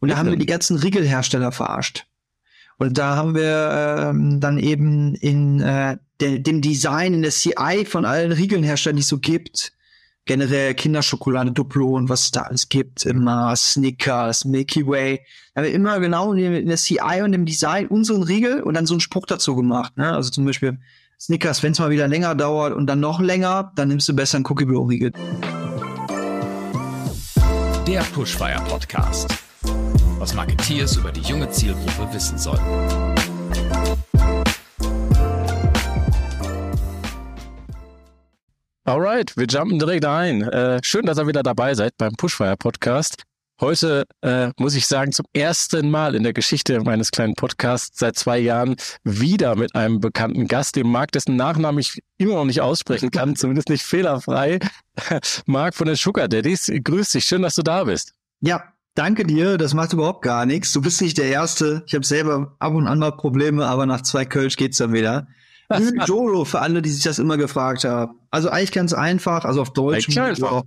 Und da haben wir die ganzen Riegelhersteller verarscht. Und da haben wir ähm, dann eben in äh, de dem Design, in der CI von allen Riegelherstellern, die es so gibt, generell Kinderschokolade, Duplo und was es da alles gibt, immer Snickers, Milky Way, da haben wir immer genau in der CI und im Design unseren Riegel und dann so einen Spruch dazu gemacht. Ne? Also zum Beispiel Snickers, wenn es mal wieder länger dauert und dann noch länger, dann nimmst du besser einen Cookie Blow Riegel. Der Pushfire Podcast was Marketeers über die junge Zielgruppe wissen sollten. Alright, wir jumpen direkt ein. Äh, schön, dass ihr wieder dabei seid beim Pushfire Podcast. Heute äh, muss ich sagen, zum ersten Mal in der Geschichte meines kleinen Podcasts seit zwei Jahren wieder mit einem bekannten Gast, dem Marc, dessen Nachnamen ich immer noch nicht aussprechen kann, zumindest nicht fehlerfrei. Marc von den Sugar Daddies, grüß dich, schön, dass du da bist. Ja, Danke dir, das macht überhaupt gar nichts. Du bist nicht der Erste. Ich habe selber ab und an mal Probleme, aber nach zwei Kölsch geht's dann wieder. Jolo für alle, die sich das immer gefragt haben. Also eigentlich ganz einfach, also auf Deutsch. Eigentlich einfach.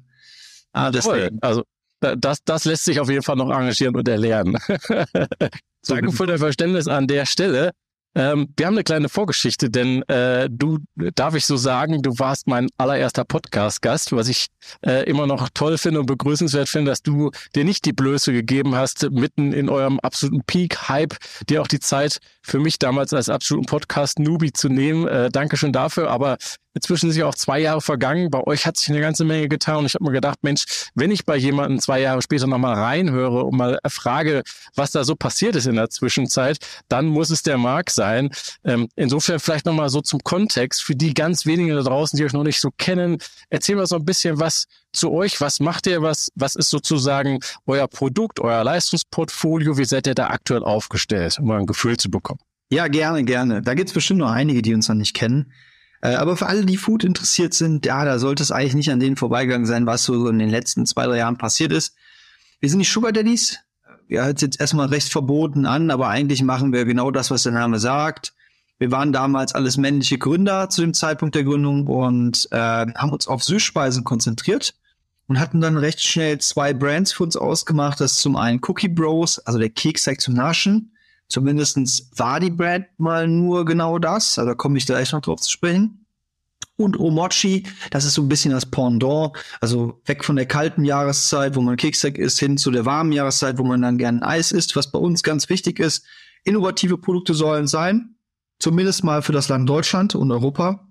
Ah, deswegen. Also das, das lässt sich auf jeden Fall noch engagieren und erlernen. Danke für dein Verständnis an der Stelle. Ähm, wir haben eine kleine Vorgeschichte, denn äh, du, darf ich so sagen, du warst mein allererster Podcast-Gast, was ich äh, immer noch toll finde und begrüßenswert finde, dass du dir nicht die Blöße gegeben hast, mitten in eurem absoluten Peak-Hype, dir auch die Zeit für mich damals als absoluten Podcast-Newbie zu nehmen. Äh, Dankeschön dafür, aber Inzwischen sind ja auch zwei Jahre vergangen. Bei euch hat sich eine ganze Menge getan. Und ich habe mir gedacht, Mensch, wenn ich bei jemandem zwei Jahre später nochmal reinhöre und mal frage, was da so passiert ist in der Zwischenzeit, dann muss es der Marc sein. Ähm, insofern vielleicht nochmal so zum Kontext für die ganz wenigen da draußen, die euch noch nicht so kennen. Erzähl mal so ein bisschen was zu euch. Was macht ihr? Was, was ist sozusagen euer Produkt, euer Leistungsportfolio? Wie seid ihr da aktuell aufgestellt, um mal ein Gefühl zu bekommen? Ja, gerne, gerne. Da gibt es bestimmt noch einige, die uns noch nicht kennen. Äh, aber für alle, die Food interessiert sind, ja, da sollte es eigentlich nicht an denen vorbeigegangen sein, was so in den letzten zwei, drei Jahren passiert ist. Wir sind die Sugar Daddies. Ja, hört jetzt erstmal recht verboten an, aber eigentlich machen wir genau das, was der Name sagt. Wir waren damals alles männliche Gründer zu dem Zeitpunkt der Gründung und äh, haben uns auf Süßspeisen konzentriert und hatten dann recht schnell zwei Brands für uns ausgemacht. Das ist zum einen Cookie Bros, also der Keksteig zum Naschen Zumindestens war die Brand mal nur genau das. Also da komme ich gleich noch drauf zu sprechen. Und Omochi, das ist so ein bisschen das Pendant. Also weg von der kalten Jahreszeit, wo man Keksack isst, hin zu der warmen Jahreszeit, wo man dann gerne Eis isst. Was bei uns ganz wichtig ist, innovative Produkte sollen sein. Zumindest mal für das Land Deutschland und Europa.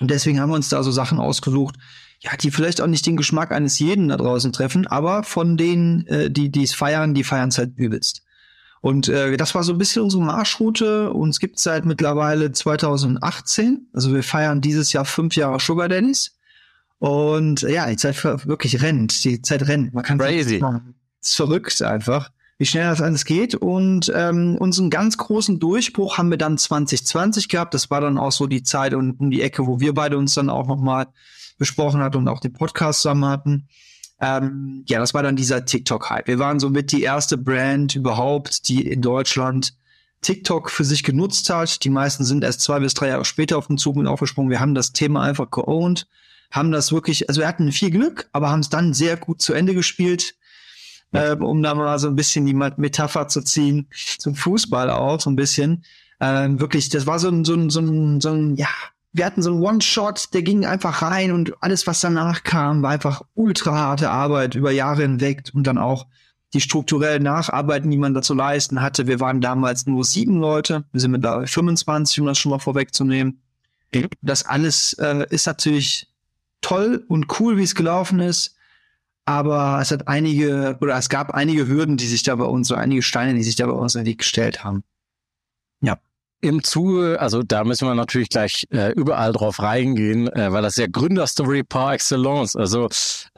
Und deswegen haben wir uns da so Sachen ausgesucht, ja, die vielleicht auch nicht den Geschmack eines jeden da draußen treffen, aber von denen, äh, die die es feiern, die feiern es halt übelst. Und äh, das war so ein bisschen unsere Marschroute. Uns gibt seit mittlerweile 2018. Also wir feiern dieses Jahr fünf Jahre Sugar Daddies. Und äh, ja, die Zeit wirklich rennt. Die Zeit rennt. Man kann Crazy. Es ist verrückt einfach, wie schnell das alles geht. Und ähm, unseren ganz großen Durchbruch haben wir dann 2020 gehabt. Das war dann auch so die Zeit um, um die Ecke, wo wir beide uns dann auch noch mal besprochen hatten und auch den Podcast zusammen hatten. Ähm, ja, das war dann dieser TikTok-Hype. Wir waren somit die erste Brand überhaupt, die in Deutschland TikTok für sich genutzt hat. Die meisten sind erst zwei bis drei Jahre später auf den Zug mit aufgesprungen. Wir haben das Thema einfach geowned, haben das wirklich, also wir hatten viel Glück, aber haben es dann sehr gut zu Ende gespielt. Ähm, um da mal so ein bisschen die Metapher zu ziehen zum Fußball auch so ein bisschen. Ähm, wirklich, das war so ein, so ein, so ein, so ein ja, wir hatten so einen One-Shot, der ging einfach rein und alles, was danach kam, war einfach ultra harte Arbeit über Jahre hinweg und dann auch die strukturellen Nacharbeiten, die man dazu leisten hatte. Wir waren damals nur sieben Leute, wir sind mittlerweile 25, um das schon mal vorwegzunehmen. Das alles äh, ist natürlich toll und cool, wie es gelaufen ist. Aber es hat einige, oder es gab einige Hürden, die sich da bei uns, so einige Steine, die sich da bei uns in den Weg gestellt haben. Ja. Im Zuge, also da müssen wir natürlich gleich äh, überall drauf reingehen, äh, weil das ja Gründerstory par excellence. Also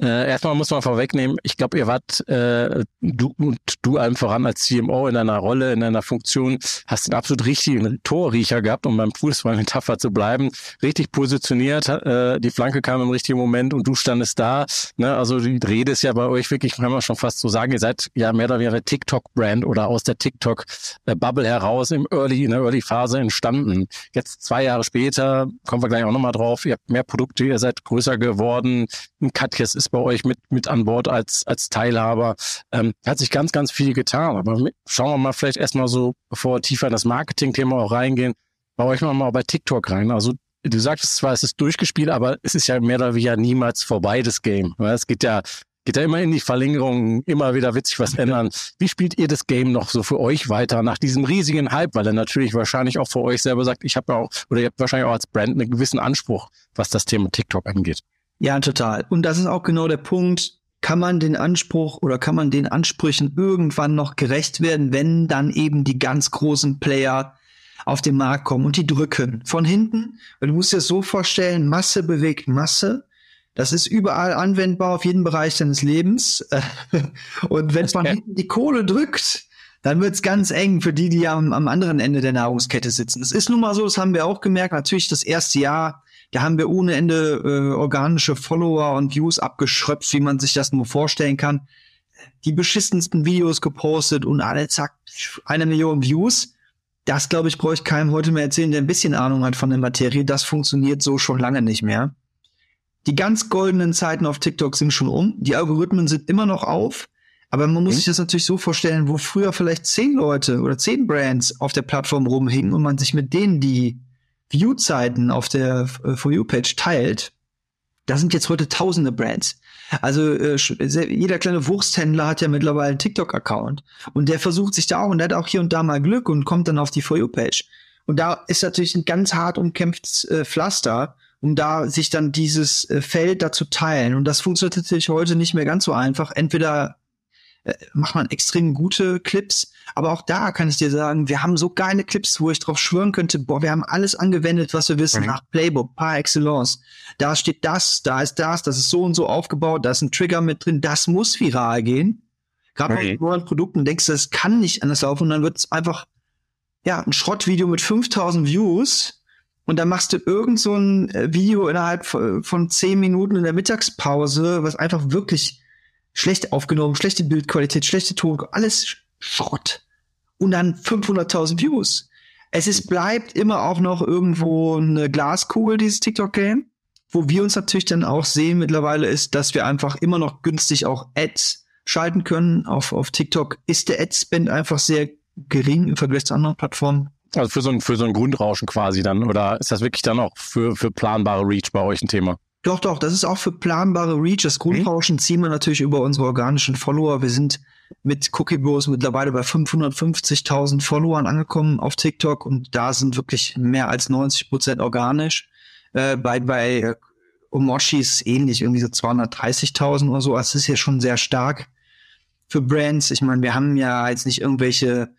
äh, erstmal muss man vorwegnehmen, ich glaube, ihr wart, äh, du und du allem voran als CMO in deiner Rolle, in deiner Funktion, hast den absolut richtigen Torriecher gehabt, um beim Fußball-Metapher zu bleiben, richtig positioniert, äh, die Flanke kam im richtigen Moment und du standest da. Ne? Also die Rede ist ja bei euch wirklich, kann man schon fast so sagen, ihr seid ja mehr oder weniger TikTok-Brand oder aus der TikTok-Bubble heraus im Early, in der Early Phase entstanden. Jetzt zwei Jahre später, kommen wir gleich auch nochmal drauf, ihr habt mehr Produkte, ihr seid größer geworden. Ein Katjes ist bei euch mit, mit an Bord als, als Teilhaber. Ähm, hat sich ganz, ganz viel getan. Aber schauen wir mal vielleicht erstmal so, bevor wir tiefer in das Marketing-Thema auch reingehen, bei euch mal, mal bei TikTok rein. Also du sagtest zwar, es ist durchgespielt, aber es ist ja mehr oder weniger niemals vorbei, das Game. Es geht ja geht ja immer in die Verlängerung, immer wieder witzig was ändern. Wie spielt ihr das Game noch so für euch weiter nach diesem riesigen Hype? Weil er natürlich wahrscheinlich auch für euch selber sagt, ich habe ja auch, oder ihr habt wahrscheinlich auch als Brand einen gewissen Anspruch, was das Thema TikTok angeht. Ja, total. Und das ist auch genau der Punkt. Kann man den Anspruch oder kann man den Ansprüchen irgendwann noch gerecht werden, wenn dann eben die ganz großen Player auf den Markt kommen und die drücken von hinten? Weil du musst dir das so vorstellen, Masse bewegt Masse das ist überall anwendbar auf jeden Bereich deines Lebens. Und wenn man hinten die Kohle drückt, dann wird's ganz eng für die, die am, am anderen Ende der Nahrungskette sitzen. Es ist nun mal so, das haben wir auch gemerkt, natürlich das erste Jahr, da haben wir ohne Ende äh, organische Follower und Views abgeschröpft, wie man sich das nur vorstellen kann. Die beschissensten Videos gepostet und alle zack, eine Million Views. Das, glaube ich, brauche ich keinem heute mehr erzählen, der ein bisschen Ahnung hat von der Materie. Das funktioniert so schon lange nicht mehr. Die ganz goldenen Zeiten auf TikTok sind schon um. Die Algorithmen sind immer noch auf. Aber man muss mhm. sich das natürlich so vorstellen, wo früher vielleicht zehn Leute oder zehn Brands auf der Plattform rumhingen und man sich mit denen die View-Zeiten auf der äh, For You-Page teilt. Da sind jetzt heute tausende Brands. Also äh, jeder kleine Wursthändler hat ja mittlerweile einen TikTok-Account. Und der versucht sich da auch und der hat auch hier und da mal Glück und kommt dann auf die For You-Page. Und da ist natürlich ein ganz hart umkämpftes äh, Pflaster um da sich dann dieses äh, Feld dazu teilen. Und das funktioniert natürlich heute nicht mehr ganz so einfach. Entweder äh, macht man extrem gute Clips, aber auch da kann ich dir sagen, wir haben so geile Clips, wo ich drauf schwören könnte, boah, wir haben alles angewendet, was wir wissen, mhm. nach Playbook, par excellence. Da steht das, da ist das, das ist so und so aufgebaut, da ist ein Trigger mit drin, das muss viral gehen. Gerade okay. bei neuen Produkten denkst du, das kann nicht anders laufen und dann wird es einfach, ja, ein Schrottvideo mit 5000 Views, und dann machst du irgend so ein äh, Video innerhalb von zehn Minuten in der Mittagspause, was einfach wirklich schlecht aufgenommen, schlechte Bildqualität, schlechte Ton, alles Schrott. Und dann 500.000 Views. Es ist, bleibt immer auch noch irgendwo eine Glaskugel, dieses TikTok-Game. Wo wir uns natürlich dann auch sehen mittlerweile ist, dass wir einfach immer noch günstig auch Ads schalten können. Auf, auf TikTok ist der Ad-Spend einfach sehr gering im Vergleich zu anderen Plattformen. Also für so ein, für so ein Grundrauschen quasi dann. Oder ist das wirklich dann auch für, für planbare Reach bei euch ein Thema? Doch, doch, das ist auch für planbare Reach. Das Grundrauschen mhm. ziehen wir natürlich über unsere organischen Follower. Wir sind mit Cookie Bros mittlerweile bei 550.000 Followern angekommen auf TikTok und da sind wirklich mehr als 90 Prozent organisch. Äh, bei bei äh, Omoshi ist ähnlich, irgendwie so 230.000 oder so. Also es ist ja schon sehr stark für Brands. Ich meine, wir haben ja jetzt nicht irgendwelche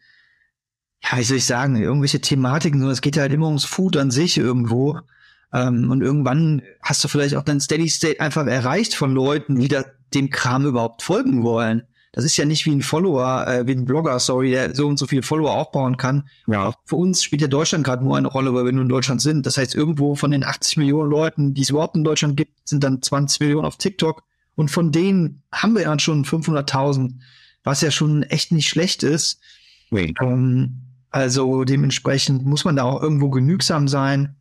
ja, wie soll ich sagen, irgendwelche Thematiken, sondern es geht ja halt immer ums Food an sich irgendwo. Ähm, und irgendwann hast du vielleicht auch dein Steady State einfach erreicht von Leuten, die da dem Kram überhaupt folgen wollen. Das ist ja nicht wie ein Follower, äh, wie ein Blogger, sorry, der so und so viele Follower aufbauen kann. Ja. Für uns spielt ja Deutschland gerade nur eine Rolle, weil wir nur in Deutschland sind. Das heißt, irgendwo von den 80 Millionen Leuten, die es überhaupt in Deutschland gibt, sind dann 20 Millionen auf TikTok. Und von denen haben wir ja schon 500.000, was ja schon echt nicht schlecht ist. Nee. Ähm, also dementsprechend muss man da auch irgendwo genügsam sein.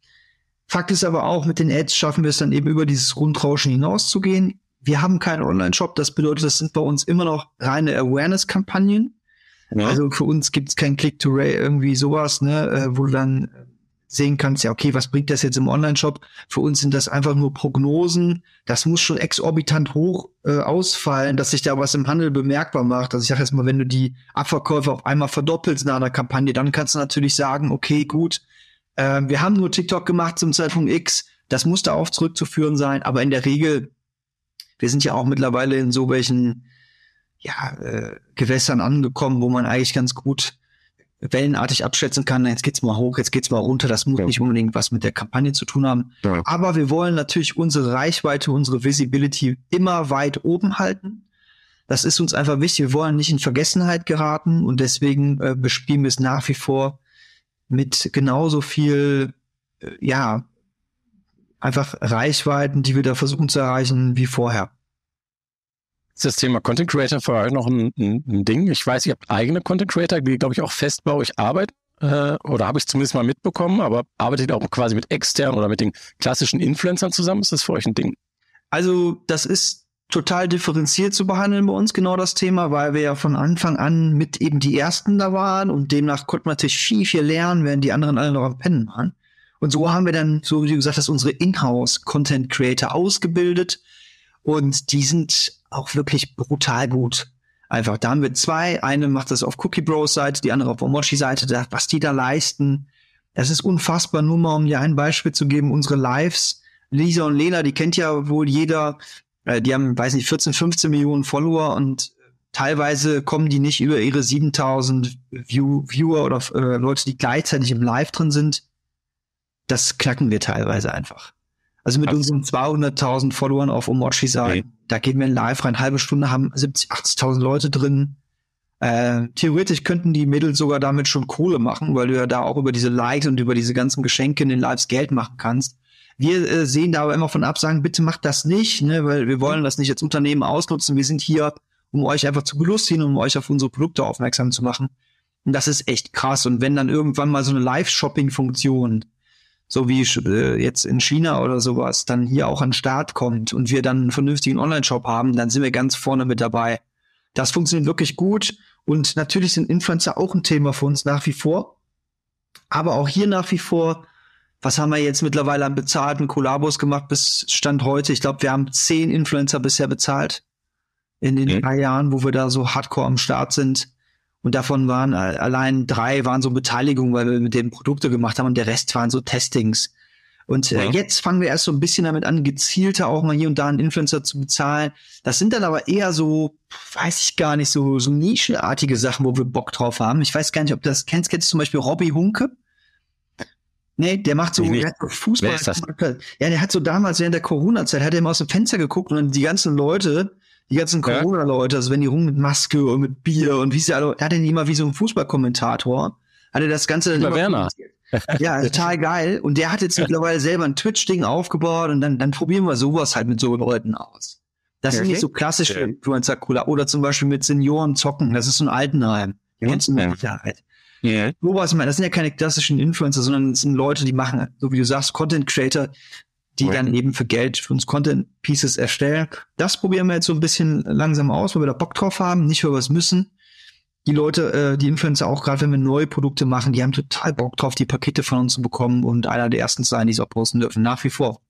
Fakt ist aber auch, mit den Ads schaffen wir es dann eben über dieses Grundrauschen hinauszugehen. Wir haben keinen Online-Shop, das bedeutet, das sind bei uns immer noch reine Awareness-Kampagnen. Ja. Also für uns gibt es kein Click-to-Ray, irgendwie sowas, ne, äh, wo du dann sehen kannst, ja, okay, was bringt das jetzt im Online-Shop? Für uns sind das einfach nur Prognosen. Das muss schon exorbitant hoch äh, ausfallen, dass sich da was im Handel bemerkbar macht. Also ich sage jetzt mal, wenn du die Abverkäufe auf einmal verdoppelst nach einer Kampagne, dann kannst du natürlich sagen, okay, gut, äh, wir haben nur TikTok gemacht zum Zeitpunkt X. Das muss da auch zurückzuführen sein. Aber in der Regel, wir sind ja auch mittlerweile in so welchen ja, äh, Gewässern angekommen, wo man eigentlich ganz gut wellenartig abschätzen kann, jetzt geht's mal hoch, jetzt geht's mal runter, das muss ja. nicht unbedingt was mit der Kampagne zu tun haben. Ja. Aber wir wollen natürlich unsere Reichweite, unsere Visibility immer weit oben halten. Das ist uns einfach wichtig. Wir wollen nicht in Vergessenheit geraten und deswegen äh, bespielen wir es nach wie vor mit genauso viel, äh, ja, einfach Reichweiten, die wir da versuchen zu erreichen wie vorher. Ist das Thema Content Creator für euch noch ein, ein, ein Ding? Ich weiß, ihr habt eigene Content Creator, die, glaube ich, auch fest bei euch arbeiten. äh, oder habe ich zumindest mal mitbekommen, aber arbeitet auch quasi mit externen oder mit den klassischen Influencern zusammen? Ist das für euch ein Ding? Also das ist total differenziert zu behandeln bei uns, genau das Thema, weil wir ja von Anfang an mit eben die Ersten da waren und demnach konnte man natürlich viel, viel lernen, während die anderen alle noch am Pennen waren. Und so haben wir dann, so wie du gesagt hast, unsere Inhouse-Content-Creator ausgebildet und die sind auch wirklich brutal gut. Einfach, da haben wir zwei. Eine macht das auf Cookie Bros Seite, die andere auf Omochi Seite. Was die da leisten, das ist unfassbar. Nur mal, um dir ein Beispiel zu geben, unsere Lives. Lisa und Lena, die kennt ja wohl jeder. Äh, die haben, weiß nicht, 14, 15 Millionen Follower und teilweise kommen die nicht über ihre 7000 View Viewer oder äh, Leute, die gleichzeitig im Live drin sind. Das knacken wir teilweise einfach. Also mit unseren 200.000 Followern auf Omochi sagen, okay. da gehen wir in live rein, halbe Stunde haben 70, 80.000 Leute drin. Äh, theoretisch könnten die Mädels sogar damit schon Kohle machen, weil du ja da auch über diese Likes und über diese ganzen Geschenke in den Lives Geld machen kannst. Wir äh, sehen da aber immer von ab, sagen, bitte macht das nicht, ne, weil wir wollen das nicht als Unternehmen ausnutzen. Wir sind hier, um euch einfach zu belustigen, um euch auf unsere Produkte aufmerksam zu machen. Und das ist echt krass. Und wenn dann irgendwann mal so eine Live-Shopping-Funktion so wie äh, jetzt in China oder sowas, dann hier auch an den Start kommt und wir dann einen vernünftigen Online-Shop haben, dann sind wir ganz vorne mit dabei. Das funktioniert wirklich gut und natürlich sind Influencer auch ein Thema für uns nach wie vor. Aber auch hier nach wie vor, was haben wir jetzt mittlerweile an bezahlten Kollabos gemacht bis Stand heute? Ich glaube, wir haben zehn Influencer bisher bezahlt in den mhm. drei Jahren, wo wir da so hardcore am Start sind. Und davon waren allein drei waren so Beteiligungen, weil wir mit denen Produkte gemacht haben und der Rest waren so Testings. Und äh, ja. jetzt fangen wir erst so ein bisschen damit an, gezielter auch mal hier und da einen Influencer zu bezahlen. Das sind dann aber eher so, weiß ich gar nicht, so, so nischenartige Sachen, wo wir Bock drauf haben. Ich weiß gar nicht, ob du das kennst. Kennst du zum Beispiel Robbie Hunke? Nee, der macht so, der Fußball. Ja, der hat so damals während der Corona-Zeit, hat er immer aus dem Fenster geguckt und die ganzen Leute, die ganzen Corona-Leute, also wenn die rum mit Maske und mit Bier und wie sie alle, er hat den immer wie so ein Fußballkommentator, hat er das Ganze dann Werner. Ja, total geil. Und der hat jetzt mittlerweile selber ein Twitch-Ding aufgebaut und dann, dann probieren wir sowas halt mit so Leuten aus. Das okay. sind nicht so klassische Influencer cooler. Oder zum Beispiel mit Senioren zocken. Das ist so ein Altenheim. Ja. Kennst du mit Sicherheit. Ja. Sowas, das sind ja keine klassischen Influencer, sondern das sind Leute, die machen, so wie du sagst, Content Creator, die okay. dann eben für Geld für uns Content Pieces erstellen. Das probieren wir jetzt so ein bisschen langsam aus, weil wir da Bock drauf haben, nicht weil wir es müssen. Die Leute, äh, die Influencer auch gerade, wenn wir neue Produkte machen, die haben total Bock drauf, die Pakete von uns zu bekommen und einer der ersten sein, die es auch posten dürfen, nach wie vor.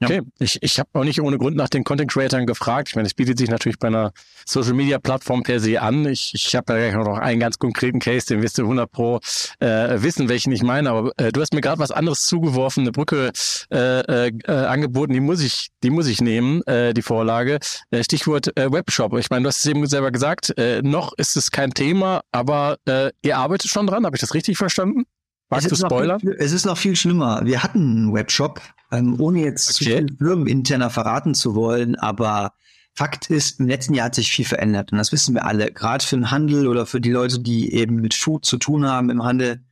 Okay, ich, ich habe auch nicht ohne Grund nach den Content Creatern gefragt. Ich meine, es bietet sich natürlich bei einer Social Media Plattform per se an. Ich, ich habe ja noch einen ganz konkreten Case, den wirst du 100 pro äh, wissen, welchen ich meine. Aber äh, du hast mir gerade was anderes zugeworfen, eine Brücke äh, äh, angeboten. Die muss ich, die muss ich nehmen, äh, die Vorlage. Äh, Stichwort äh, Webshop. Ich meine, du hast es eben selber gesagt. Äh, noch ist es kein Thema, aber äh, ihr arbeitet schon dran. Habe ich das richtig verstanden? Magst du spoilern? Viel, es ist noch viel schlimmer. Wir hatten einen Webshop, ähm, ohne jetzt okay. zu viel firmeninterner verraten zu wollen, aber Fakt ist, im letzten Jahr hat sich viel verändert und das wissen wir alle. Gerade für den Handel oder für die Leute, die eben mit Food zu tun haben im Handel,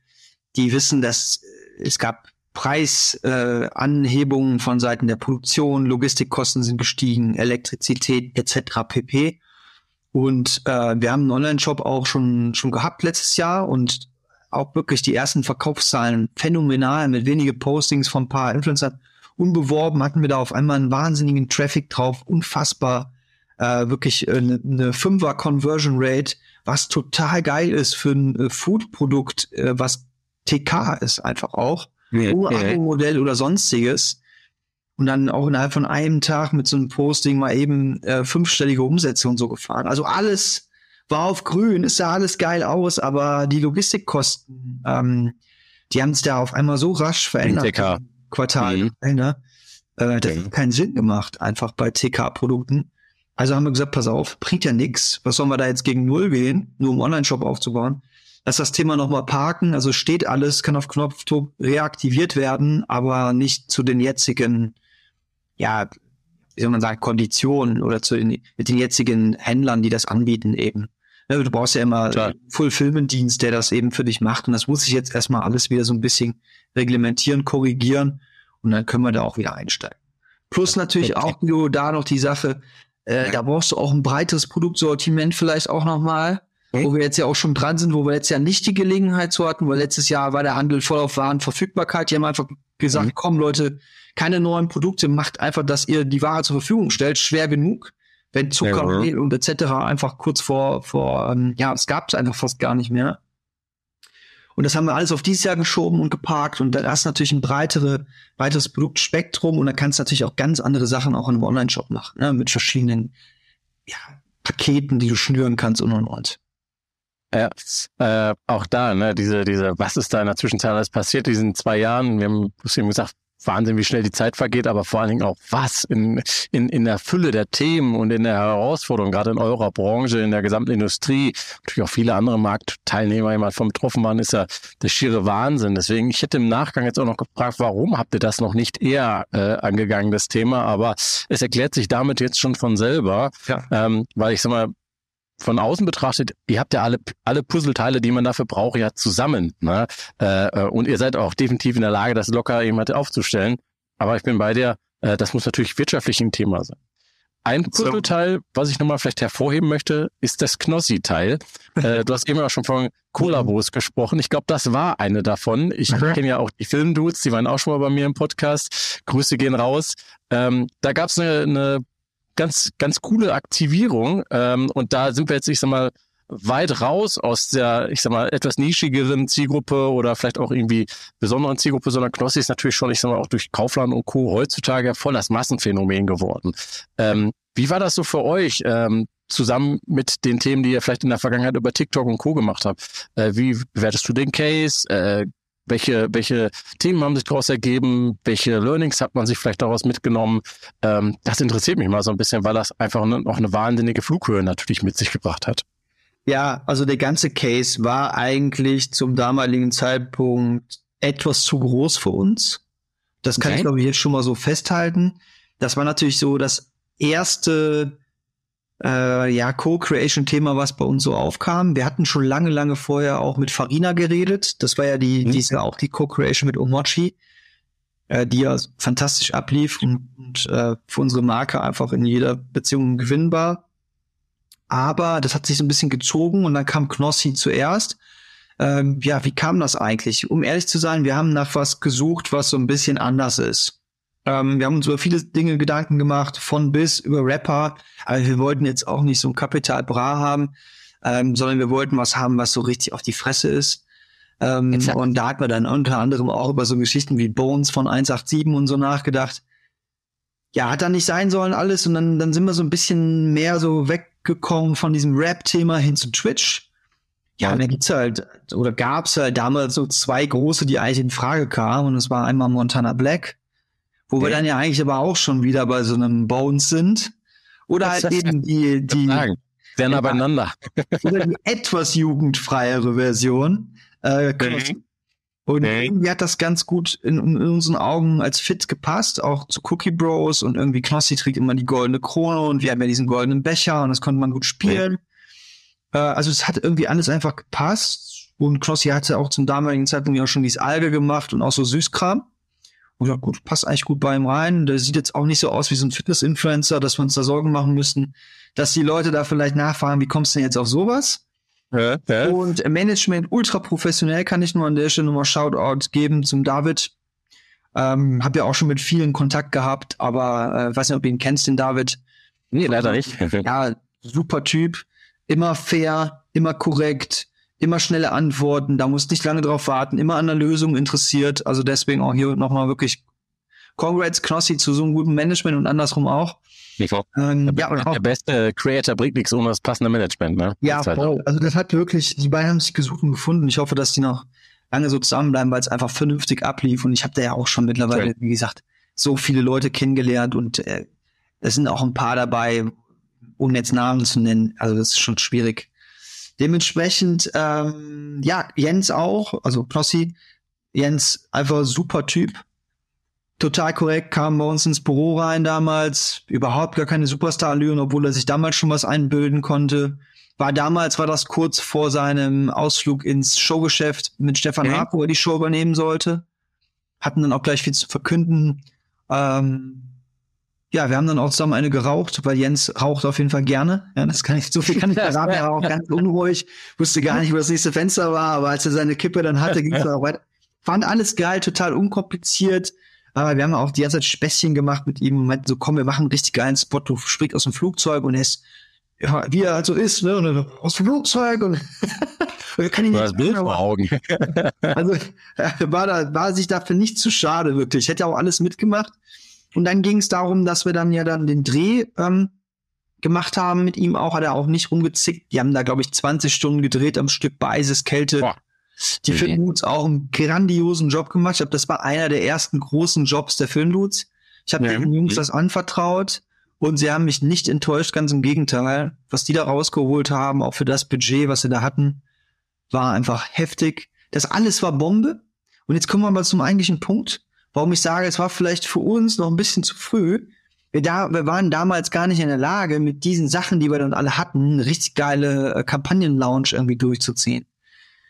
die wissen, dass es gab Preisanhebungen äh, von Seiten der Produktion, Logistikkosten sind gestiegen, Elektrizität etc. pp. Und äh, wir haben einen Online-Shop auch schon schon gehabt letztes Jahr und auch wirklich die ersten Verkaufszahlen phänomenal mit wenige Postings von ein paar Influencern. Unbeworben hatten wir da auf einmal einen wahnsinnigen Traffic drauf, unfassbar. Äh, wirklich eine, äh, eine Fünfer Conversion Rate, was total geil ist für ein äh, Food-Produkt, äh, was TK ist einfach auch. Ja, ohne ja. Modell oder sonstiges. Und dann auch innerhalb von einem Tag mit so einem Posting mal eben äh, fünfstellige Umsätze und so gefahren. Also alles war auf grün, es sah alles geil aus, aber die Logistikkosten, ähm, die haben es da auf einmal so rasch verändert. TK. Quartal, mhm. ne? Äh, das mhm. hat keinen Sinn gemacht, einfach bei TK-Produkten. Also haben wir gesagt, pass auf, bringt ja nix. Was sollen wir da jetzt gegen Null gehen, nur um Online-Shop aufzubauen? Lass das Thema nochmal parken. Also steht alles, kann auf Knopfdruck reaktiviert werden, aber nicht zu den jetzigen, ja, wie soll man sagen, Konditionen oder zu den, mit den jetzigen Händlern, die das anbieten eben. Ne, du brauchst ja immer Klar. Fulfillment-Dienst, der das eben für dich macht. Und das muss ich jetzt erstmal alles wieder so ein bisschen reglementieren, korrigieren. Und dann können wir da auch wieder einsteigen. Plus natürlich auch da noch die Sache, äh, da brauchst du auch ein breiteres Produktsortiment vielleicht auch nochmal. okay. wo wir jetzt ja auch schon dran sind, wo wir jetzt ja nicht die Gelegenheit zu hatten, weil letztes Jahr war der Handel voll auf Warenverfügbarkeit. Die haben einfach gesagt, mhm. komm Leute, keine neuen Produkte, macht einfach, dass ihr die Ware zur Verfügung stellt, schwer genug. Wenn Zucker, ja, Mehl und etc. einfach kurz vor, vor ähm, ja, es gab es einfach fast gar nicht mehr. Und das haben wir alles auf dieses Jahr geschoben und geparkt. Und da hast du natürlich ein breitere, weiteres Produktspektrum. Und da kannst du natürlich auch ganz andere Sachen auch in einem Online-Shop machen, ne? mit verschiedenen ja, Paketen, die du schnüren kannst und und und. Ja, äh, auch da, ne, diese, diese, was ist da in der Zwischenzeit alles passiert, diesen zwei Jahren? Wir haben eben gesagt, Wahnsinn, wie schnell die Zeit vergeht, aber vor allen Dingen auch was in, in, in der Fülle der Themen und in der Herausforderung, gerade in eurer Branche, in der gesamten Industrie, natürlich auch viele andere Marktteilnehmer jemand vom betroffen waren, ist ja der schiere Wahnsinn. Deswegen, ich hätte im Nachgang jetzt auch noch gefragt, warum habt ihr das noch nicht eher äh, angegangen, das Thema? Aber es erklärt sich damit jetzt schon von selber, ja. ähm, weil ich sag mal, von außen betrachtet, ihr habt ja alle, alle Puzzleteile, die man dafür braucht, ja zusammen. Ne? Äh, äh, und ihr seid auch definitiv in der Lage, das locker jemand aufzustellen. Aber ich bin bei dir, äh, das muss natürlich wirtschaftlich ein Thema sein. Ein Puzzleteil, was ich nochmal vielleicht hervorheben möchte, ist das Knossi-Teil. Äh, du hast eben auch schon von Kollabos gesprochen. Ich glaube, das war eine davon. Ich kenne ja auch die Filmdudes, die waren auch schon mal bei mir im Podcast. Grüße gehen raus. Ähm, da gab es eine, eine ganz, ganz coole Aktivierung. Ähm, und da sind wir jetzt, ich sag mal, weit raus aus der, ich sag mal, etwas nischigeren Zielgruppe oder vielleicht auch irgendwie besonderen Zielgruppe, sondern Knossi ist natürlich schon, ich sag mal, auch durch Kaufland und Co. heutzutage voll das Massenphänomen geworden. Ähm, wie war das so für euch, ähm, zusammen mit den Themen, die ihr vielleicht in der Vergangenheit über TikTok und Co. gemacht habt? Äh, wie bewertest du den Case? Äh, welche, welche Themen haben sich daraus ergeben? Welche Learnings hat man sich vielleicht daraus mitgenommen? Ähm, das interessiert mich mal so ein bisschen, weil das einfach ne, noch eine wahnsinnige Flughöhe natürlich mit sich gebracht hat. Ja, also der ganze Case war eigentlich zum damaligen Zeitpunkt etwas zu groß für uns. Das kann okay. ich, glaube ich, jetzt schon mal so festhalten. Das war natürlich so das erste äh, ja, Co-Creation-Thema, was bei uns so aufkam. Wir hatten schon lange, lange vorher auch mit Farina geredet. Das war ja die, mhm. die ist ja auch die Co-Creation mit Omochi, äh, die ja fantastisch ablief und, und äh, für unsere Marke einfach in jeder Beziehung gewinnbar. Aber das hat sich so ein bisschen gezogen und dann kam Knossi zuerst. Ähm, ja, wie kam das eigentlich? Um ehrlich zu sein, wir haben nach was gesucht, was so ein bisschen anders ist. Ähm, wir haben uns über viele Dinge Gedanken gemacht, von bis über Rapper. Aber wir wollten jetzt auch nicht so ein Kapital Bra haben, ähm, sondern wir wollten was haben, was so richtig auf die Fresse ist. Ähm, und da hat man dann unter anderem auch über so Geschichten wie Bones von 187 und so nachgedacht. Ja, hat da nicht sein sollen alles. Und dann, dann sind wir so ein bisschen mehr so weggekommen von diesem Rap-Thema hin zu Twitch. Ja, und da gibt's halt, oder gab's halt damals so zwei große, die eigentlich in Frage kamen. Und es war einmal Montana Black wo wir dann ja eigentlich aber auch schon wieder bei so einem Bones sind. Oder halt eben die, die, sehr nah beieinander. oder die etwas jugendfreiere Version. Äh, mhm. Und okay. irgendwie hat das ganz gut in, in, unseren Augen als fit gepasst, auch zu Cookie Bros und irgendwie Knossi trägt immer die goldene Krone und wir haben ja diesen goldenen Becher und das konnte man gut spielen. Okay. Äh, also es hat irgendwie alles einfach gepasst und Knossi hatte auch zum damaligen Zeitpunkt ja auch schon dieses Alge gemacht und auch so Süßkram. Und ja, gut, passt eigentlich gut bei ihm rein. Der sieht jetzt auch nicht so aus wie so ein Fitness-Influencer, dass wir uns da Sorgen machen müssten, dass die Leute da vielleicht nachfragen, wie kommst du denn jetzt auf sowas? Ja, ja. Und Management ultra professionell kann ich nur an der Stelle nochmal Shoutout geben zum David. Ähm, hab ja auch schon mit vielen Kontakt gehabt, aber äh, weiß nicht, ob du ihn kennst, den David. Nee, leider nicht. ja, super Typ. Immer fair, immer korrekt immer schnelle Antworten, da musst nicht lange drauf warten, immer an der Lösung interessiert. Also deswegen auch hier nochmal wirklich Congrats Knossi zu so einem guten Management und andersrum auch. Ähm, der, ja, der beste Creator bringt nichts ohne das passende Management, ne? Ja, halt voll. Also das hat wirklich, die beiden haben sich gesucht und gefunden. Ich hoffe, dass die noch lange so zusammenbleiben, weil es einfach vernünftig ablief. Und ich habe da ja auch schon mittlerweile, okay. wie gesagt, so viele Leute kennengelernt und äh, es sind auch ein paar dabei, ohne jetzt Namen zu nennen. Also das ist schon schwierig. Dementsprechend, ähm, ja, Jens auch, also Knossi, Jens einfach super Typ. Total korrekt, kam bei uns ins Büro rein damals, überhaupt gar keine Superstar-Allüren, obwohl er sich damals schon was einbilden konnte. War damals, war das kurz vor seinem Ausflug ins Showgeschäft mit Stefan okay. wo er die Show übernehmen sollte. Hatten dann auch gleich viel zu verkünden. Ähm, ja, wir haben dann auch zusammen eine geraucht, weil Jens raucht auf jeden Fall gerne. Ja, das kann ich, so viel kann ich verraten. Er war auch ganz unruhig, wusste gar nicht, wo das nächste Fenster war, aber als er seine Kippe dann hatte, ging es auch weiter. Fand alles geil, total unkompliziert. Aber wir haben auch die ganze Zeit Späßchen gemacht mit ihm und meinten so, komm, wir machen einen richtig geilen Spot, du springst aus dem Flugzeug und er ist, ja, wie er halt so ist, ne, und dann aus dem Flugzeug und, und kann ihn nicht. Das Bild vor Augen. also, er war da, war sich dafür nicht zu schade, wirklich. Ich hätte auch alles mitgemacht. Und dann ging es darum, dass wir dann ja dann den Dreh ähm, gemacht haben mit ihm auch, hat er auch nicht rumgezickt. Die haben da, glaube ich, 20 Stunden gedreht am Stück bei Eiseskälte. Boah. Die mhm. Filmdudes auch einen grandiosen Job gemacht. Ich glaube, das war einer der ersten großen Jobs der Filmdudes. Ich habe ja. den Jungs das anvertraut und sie haben mich nicht enttäuscht, ganz im Gegenteil. Was die da rausgeholt haben, auch für das Budget, was sie da hatten, war einfach heftig. Das alles war Bombe. Und jetzt kommen wir mal zum eigentlichen Punkt warum ich sage, es war vielleicht für uns noch ein bisschen zu früh. Wir, da, wir waren damals gar nicht in der Lage, mit diesen Sachen, die wir dann alle hatten, eine richtig geile äh, Kampagnen-Lounge irgendwie durchzuziehen.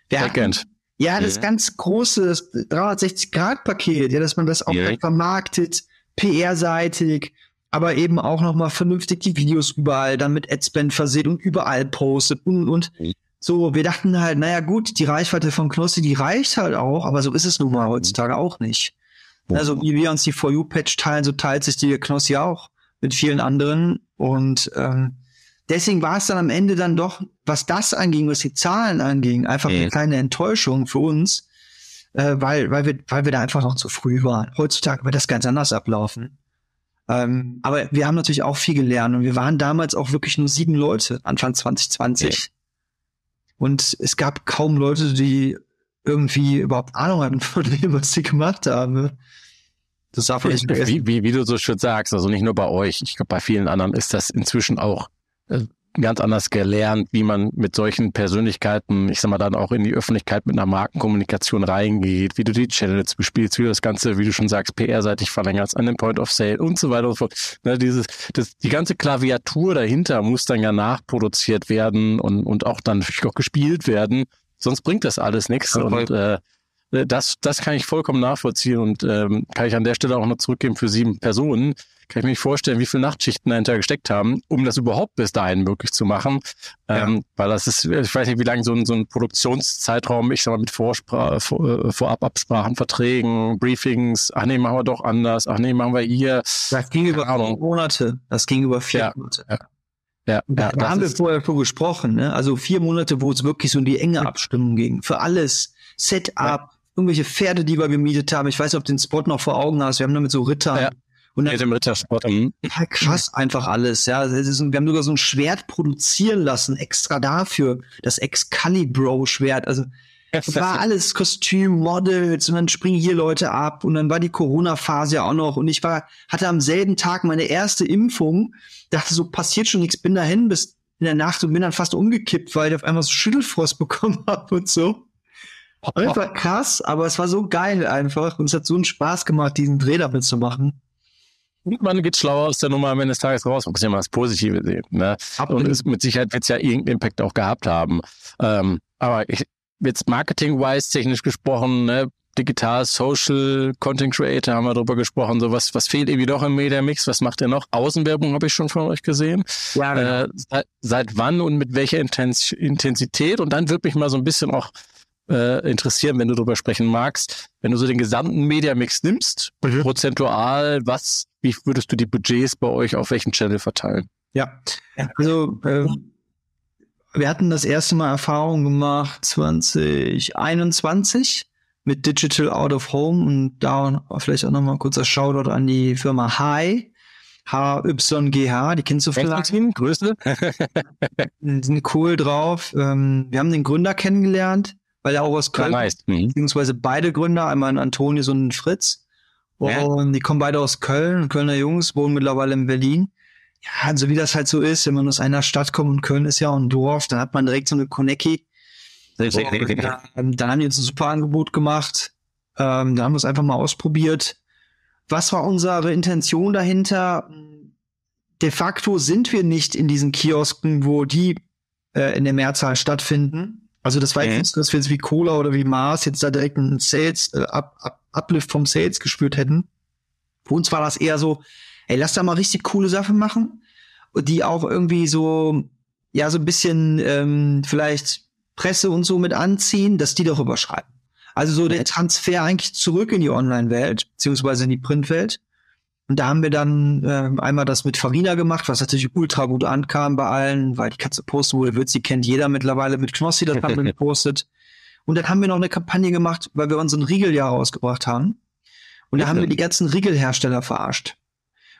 Wir hatten, ja, das ja. ganz große 360-Grad-Paket, ja, dass man das auch ja. vermarktet, PR-seitig, aber eben auch nochmal vernünftig die Videos überall dann mit Adspend versehen und überall postet und, und. Mhm. So, wir dachten halt, naja gut, die Reichweite von Knossi, die reicht halt auch, aber so ist es nun mal heutzutage auch nicht. Also wie wir uns die For You-Patch teilen, so teilt sich die Knossi auch mit vielen anderen. Und ähm, deswegen war es dann am Ende dann doch, was das anging, was die Zahlen anging, einfach eine kleine Enttäuschung für uns, äh, weil, weil, wir, weil wir da einfach noch zu früh waren. Heutzutage wird das ganz anders ablaufen. Ähm, aber wir haben natürlich auch viel gelernt und wir waren damals auch wirklich nur sieben Leute, Anfang 2020. Ja. Und es gab kaum Leute, die irgendwie überhaupt Ahnung hatten von dem, was sie gemacht haben. Das darf man nicht Wie, wie, wie du so schön sagst, also nicht nur bei euch, ich glaube, bei vielen anderen ist das inzwischen auch äh, ganz anders gelernt, wie man mit solchen Persönlichkeiten, ich sag mal, dann auch in die Öffentlichkeit mit einer Markenkommunikation reingeht, wie du die Channels bespielst, wie du das Ganze, wie du schon sagst, PR-seitig verlängerst an den Point of Sale und so weiter und so fort. Ne, dieses, das, die ganze Klaviatur dahinter muss dann ja nachproduziert werden und, und auch dann auch gespielt werden, Sonst bringt das alles nichts. Und äh, das, das kann ich vollkommen nachvollziehen und ähm, kann ich an der Stelle auch noch zurückgeben für sieben Personen. Kann ich mir nicht vorstellen, wie viele Nachtschichten dahinter gesteckt haben, um das überhaupt bis dahin möglich zu machen. Ähm, ja. Weil das ist, ich weiß nicht, wie lange so ein, so ein Produktionszeitraum, ich sag mal, mit Vorspra vor, äh, Vorababsprachen, Verträgen, Briefings, ach nee, machen wir doch anders, ach nee, machen wir hier. Das ging über Monate, das ging über vier ja. Monate. Ja. Ja, ja da haben wir vorher schon gesprochen, ne? Also vier Monate, wo es wirklich so in die enge Abstimmung ging. Für alles. Setup, ja. irgendwelche Pferde, die wir gemietet haben. Ich weiß nicht, ob du den Spot noch vor Augen hast. Wir haben damit so Ritter. Ja. Und dann, mit dem Ritterspot. Mhm. Ja, krass einfach alles. Ja, ist, wir haben sogar so ein Schwert produzieren lassen, extra dafür. Das Excalibur-Schwert. Also war alles Kostüm, Models und dann springen hier Leute ab und dann war die Corona-Phase ja auch noch und ich war, hatte am selben Tag meine erste Impfung, dachte so, passiert schon nichts, bin dahin bis in der Nacht und bin dann fast umgekippt, weil ich auf einmal so Schüttelfrost bekommen habe und so. Einfach krass, aber es war so geil einfach und es hat so einen Spaß gemacht, diesen Dreh damit zu machen. Und man geht schlauer aus der Nummer am Ende des Tages raus. Man muss ja mal das Positive sehen. Ne? Und es, mit Sicherheit wird es ja irgendeinen Impact auch gehabt haben. Ähm, aber ich, jetzt marketing-wise, technisch gesprochen, ne, digital, social, Content Creator haben wir darüber gesprochen. So was, was fehlt irgendwie doch im Media Mix? Was macht ihr noch? Außenwerbung habe ich schon von euch gesehen. Ja, genau. Äh, seit, seit wann und mit welcher Intens Intensität? Und dann würde mich mal so ein bisschen auch äh, interessieren, wenn du darüber sprechen magst. Wenn du so den gesamten Media Mix nimmst, mhm. prozentual, was, wie würdest du die Budgets bei euch auf welchen Channel verteilen? Ja, also äh, wir hatten das erste Mal Erfahrung gemacht 2021 mit Digital Out of Home und da vielleicht auch nochmal kurzer Shoutout an die Firma Hi. HYGH, die kennst du vielleicht. Größe. die sind cool drauf. Ähm, wir haben den Gründer kennengelernt, weil er auch aus Köln, ja, nice. mhm. beziehungsweise beide Gründer, einmal ein Antonius und ein Fritz. Und ja. die kommen beide aus Köln, Kölner Jungs, wohnen mittlerweile in Berlin ja, also wie das halt so ist, wenn man aus einer Stadt kommt und Köln ist ja auch ein Dorf, dann hat man direkt so eine Konecki. Dann haben die uns ein super Angebot gemacht. Ähm, da haben wir es einfach mal ausprobiert. Was war unsere Intention dahinter? De facto sind wir nicht in diesen Kiosken, wo die äh, in der Mehrzahl stattfinden. Also das war jetzt nicht, dass wir jetzt wie Cola oder wie Mars jetzt da direkt einen Sales, äh, Up, Up, Uplift vom Sales gespürt hätten. Für uns war das eher so, ey, lass da mal richtig coole Sachen machen, die auch irgendwie so, ja, so ein bisschen ähm, vielleicht Presse und so mit anziehen, dass die darüber schreiben. Also so der Transfer eigentlich zurück in die Online-Welt, beziehungsweise in die Printwelt. Und da haben wir dann äh, einmal das mit Farina gemacht, was natürlich ultra gut ankam bei allen, weil die Katze posten wurde, wird sie kennt jeder mittlerweile mit Knossi, das haben wir gepostet. Und dann haben wir noch eine Kampagne gemacht, weil wir unseren Riegeljahr rausgebracht haben. Und da haben wir die ganzen Riegelhersteller verarscht.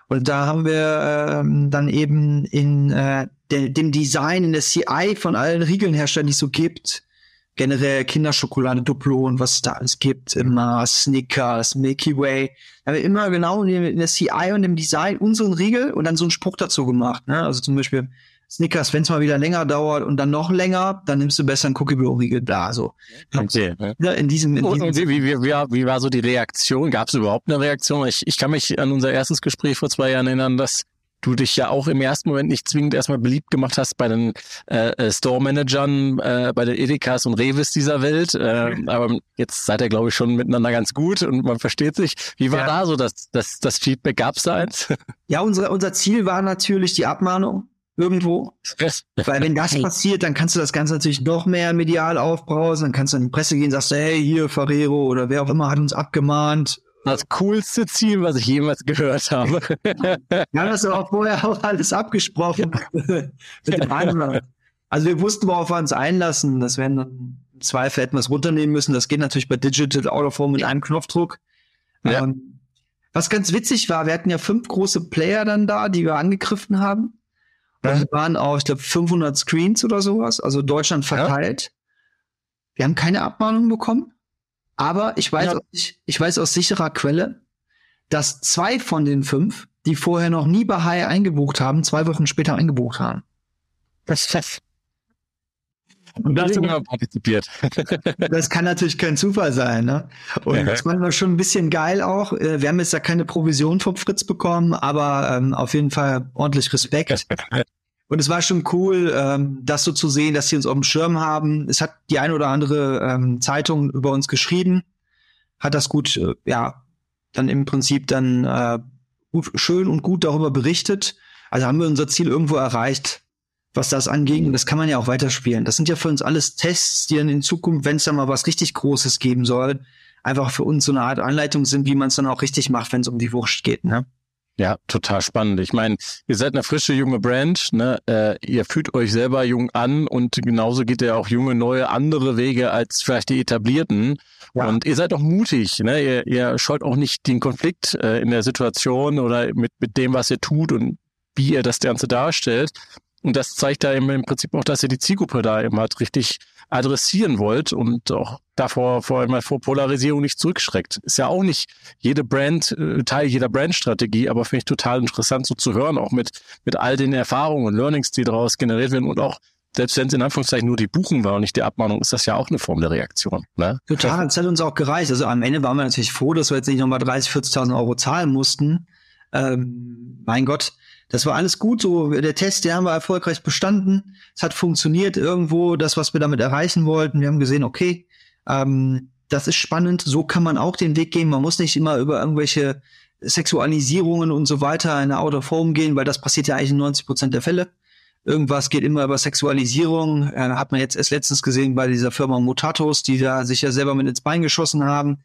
Und da haben wir ähm, dann eben in äh, de dem Design, in der CI von allen Riegelnherstellern, die es so gibt, generell Kinderschokolade, Duplon, was es da alles gibt, immer Snickers, Milky Way. Da haben wir immer genau in der CI und im Design unseren Riegel und dann so einen Spruch dazu gemacht. Ne? Also zum Beispiel Snickers, wenn es mal wieder länger dauert und dann noch länger, dann nimmst du besser einen Cookie-Riegel da. So. Okay. Ja, in diesem, in und, diesem und wie, wie, wie, wie war so die Reaktion? Gab es überhaupt eine Reaktion? Ich, ich kann mich an unser erstes Gespräch vor zwei Jahren erinnern, dass du dich ja auch im ersten Moment nicht zwingend erstmal beliebt gemacht hast bei den äh, äh Store-Managern, äh, bei den Edekas und Revis dieser Welt. Äh, aber jetzt seid ihr, glaube ich, schon miteinander ganz gut und man versteht sich. Wie war ja. da so das, das, das Feedback? Gab es da eins? Ja, unser, unser Ziel war natürlich die Abmahnung irgendwo. Weil wenn das passiert, dann kannst du das Ganze natürlich noch mehr medial aufbrausen. Dann kannst du in die Presse gehen, sagst du, hey, hier Ferrero oder wer auch immer hat uns abgemahnt. Das coolste Ziel, was ich jemals gehört habe. Wir haben das auch vorher auch alles abgesprochen. also wir wussten, worauf wir uns einlassen. Das werden dann im Zweifel es runternehmen müssen. Das geht natürlich bei Digital Out of Home mit einem Knopfdruck. Ja. Ähm, was ganz witzig war, wir hatten ja fünf große Player dann da, die wir angegriffen haben. Und wir waren auch, ich glaube, 500 Screens oder sowas, also Deutschland verteilt. Ja. Wir haben keine Abmahnung bekommen. Aber ich weiß, ja. ich, ich weiß aus sicherer Quelle, dass zwei von den fünf, die vorher noch nie bei High eingebucht haben, zwei Wochen später eingebucht haben. Das ist fest. Und das immer partizipiert. das kann natürlich kein Zufall sein, ne? Und das war schon ein bisschen geil auch. Äh, wir haben jetzt da keine Provision vom Fritz bekommen, aber ähm, auf jeden Fall ordentlich Respekt. Und es war schon cool, ähm, das so zu sehen, dass sie uns auf dem Schirm haben. Es hat die eine oder andere ähm, Zeitung über uns geschrieben, hat das gut, äh, ja, dann im Prinzip dann äh, gut, schön und gut darüber berichtet. Also haben wir unser Ziel irgendwo erreicht, was das angeht. Und das kann man ja auch weiterspielen. Das sind ja für uns alles Tests, die dann in Zukunft, wenn es da mal was richtig Großes geben soll, einfach für uns so eine Art Anleitung sind, wie man es dann auch richtig macht, wenn es um die Wurst geht. Ne? Ja, total spannend. Ich meine, ihr seid eine frische junge Brand, ne? Äh, ihr fühlt euch selber jung an und genauso geht ihr auch junge, neue, andere Wege als vielleicht die etablierten. Ja. Und ihr seid auch mutig, ne? Ihr, ihr scheut auch nicht den Konflikt äh, in der Situation oder mit, mit dem, was ihr tut und wie ihr das Ganze darstellt. Und das zeigt da im Prinzip auch, dass ihr die Zielgruppe da immer halt richtig adressieren wollt und auch davor vor einmal vor Polarisierung nicht zurückschreckt. Ist ja auch nicht jede Brand, äh, Teil jeder Brandstrategie, aber finde ich total interessant so zu hören, auch mit, mit all den Erfahrungen und Learnings, die daraus generiert werden und auch selbst wenn es in Anführungszeichen nur die Buchen war und nicht die Abmahnung, ist das ja auch eine Form der Reaktion. Ne? Total, das hat uns auch gereicht. Also am Ende waren wir natürlich froh, dass wir jetzt nicht nochmal 30, 40.000 Euro zahlen mussten. Ähm, mein Gott, das war alles gut, so der Test, der haben wir erfolgreich bestanden. Es hat funktioniert irgendwo, das, was wir damit erreichen wollten. Wir haben gesehen, okay, ähm, das ist spannend, so kann man auch den Weg gehen. Man muss nicht immer über irgendwelche Sexualisierungen und so weiter in der Out of Home gehen, weil das passiert ja eigentlich in 90 Prozent der Fälle. Irgendwas geht immer über Sexualisierung. Äh, hat man jetzt erst letztens gesehen bei dieser Firma Mutatos, die da sich ja selber mit ins Bein geschossen haben.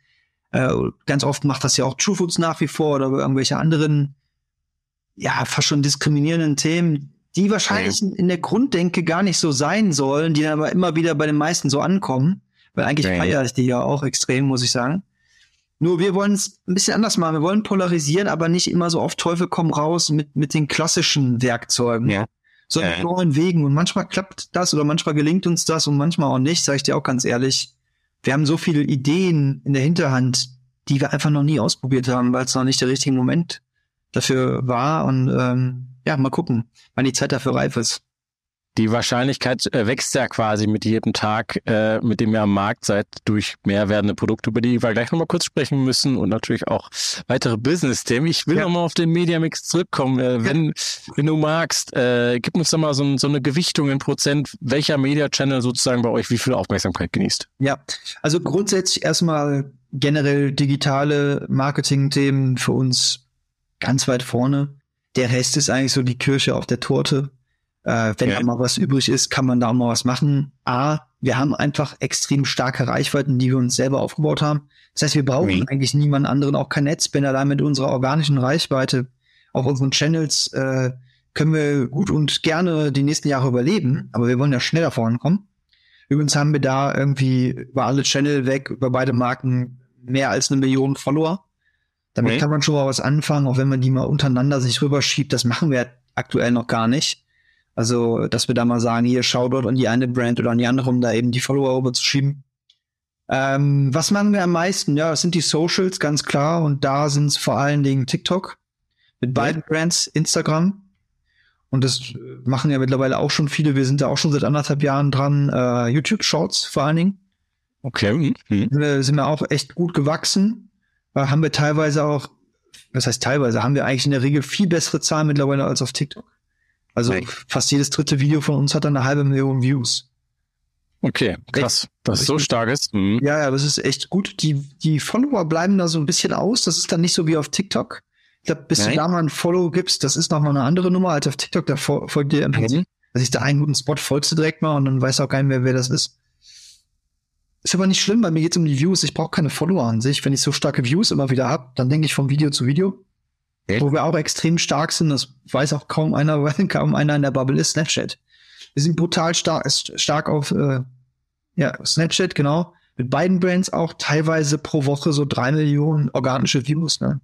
Äh, ganz oft macht das ja auch True Foods nach wie vor oder irgendwelche anderen ja, fast schon diskriminierenden Themen, die wahrscheinlich ja. in der Grunddenke gar nicht so sein sollen, die aber immer wieder bei den meisten so ankommen. Weil eigentlich ja. feiere ich die ja auch extrem, muss ich sagen. Nur wir wollen es ein bisschen anders machen. Wir wollen polarisieren, aber nicht immer so auf Teufel komm raus mit, mit den klassischen Werkzeugen. Ja. Sondern ja. neuen Wegen. Und manchmal klappt das oder manchmal gelingt uns das und manchmal auch nicht, sage ich dir auch ganz ehrlich. Wir haben so viele Ideen in der Hinterhand, die wir einfach noch nie ausprobiert haben, weil es noch nicht der richtige Moment dafür war und ähm, ja, mal gucken, wann die Zeit dafür reif ist. Die Wahrscheinlichkeit äh, wächst ja quasi mit jedem Tag, äh, mit dem ihr am Markt seid, durch mehr werdende Produkte, über die wir gleich nochmal kurz sprechen müssen und natürlich auch weitere Business-Themen. Ich will ja. nochmal auf den Mediamix zurückkommen. Äh, wenn, ja. wenn du magst, äh, gib uns doch mal so, so eine Gewichtung in Prozent, welcher Media-Channel sozusagen bei euch wie viel Aufmerksamkeit genießt. Ja, also grundsätzlich erstmal generell digitale Marketing-Themen für uns ganz weit vorne. Der Rest ist eigentlich so die Kirsche auf der Torte. Äh, wenn ja. da mal was übrig ist, kann man da auch mal was machen. A, wir haben einfach extrem starke Reichweiten, die wir uns selber aufgebaut haben. Das heißt, wir brauchen mhm. eigentlich niemanden anderen, auch kein Netz. Wenn da mit unserer organischen Reichweite auf unseren Channels äh, können wir gut und gerne die nächsten Jahre überleben, aber wir wollen ja schneller vorankommen. Übrigens haben wir da irgendwie über alle Channel weg, über beide Marken mehr als eine Million Follower. Damit okay. kann man schon mal was anfangen, auch wenn man die mal untereinander sich rüberschiebt. Das machen wir aktuell noch gar nicht. Also, dass wir da mal sagen, hier schau dort an die eine Brand oder an die andere, um da eben die Follower rüberzuschieben. Ähm, was machen wir am meisten? Ja, das sind die Socials, ganz klar. Und da sind es vor allen Dingen TikTok mit beiden Brands, Instagram. Und das machen ja mittlerweile auch schon viele. Wir sind da auch schon seit anderthalb Jahren dran. Äh, YouTube Shorts vor allen Dingen. Okay. Mhm. Sind, wir, sind wir auch echt gut gewachsen. Äh, haben wir teilweise auch, was heißt teilweise, haben wir eigentlich in der Regel viel bessere Zahlen mittlerweile als auf TikTok. Also Nein. fast jedes dritte Video von uns hat dann eine halbe Million Views. Okay, krass. Das ist so stark ist. Mhm. Ja, ja, das ist echt gut. Die, die Follower bleiben da so ein bisschen aus. Das ist dann nicht so wie auf TikTok. Ich glaube, bis Nein. du da mal ein Follow gibst, das ist nochmal eine andere Nummer als auf TikTok. Da folgt dir im Prinzip, mhm. dass ich da einen guten Spot folgst du direkt mal und dann weiß auch keiner mehr, wer das ist. Ist aber nicht schlimm, weil mir geht's um die Views. Ich brauche keine Follower an sich. Wenn ich so starke Views immer wieder hab, dann denke ich vom Video zu Video. Okay. Wo wir auch extrem stark sind, das weiß auch kaum einer, weil kaum einer in der Bubble ist, Snapchat. Wir sind brutal stark, stark auf äh, ja, Snapchat, genau. Mit beiden Brands auch teilweise pro Woche so drei Millionen organische Views, ne?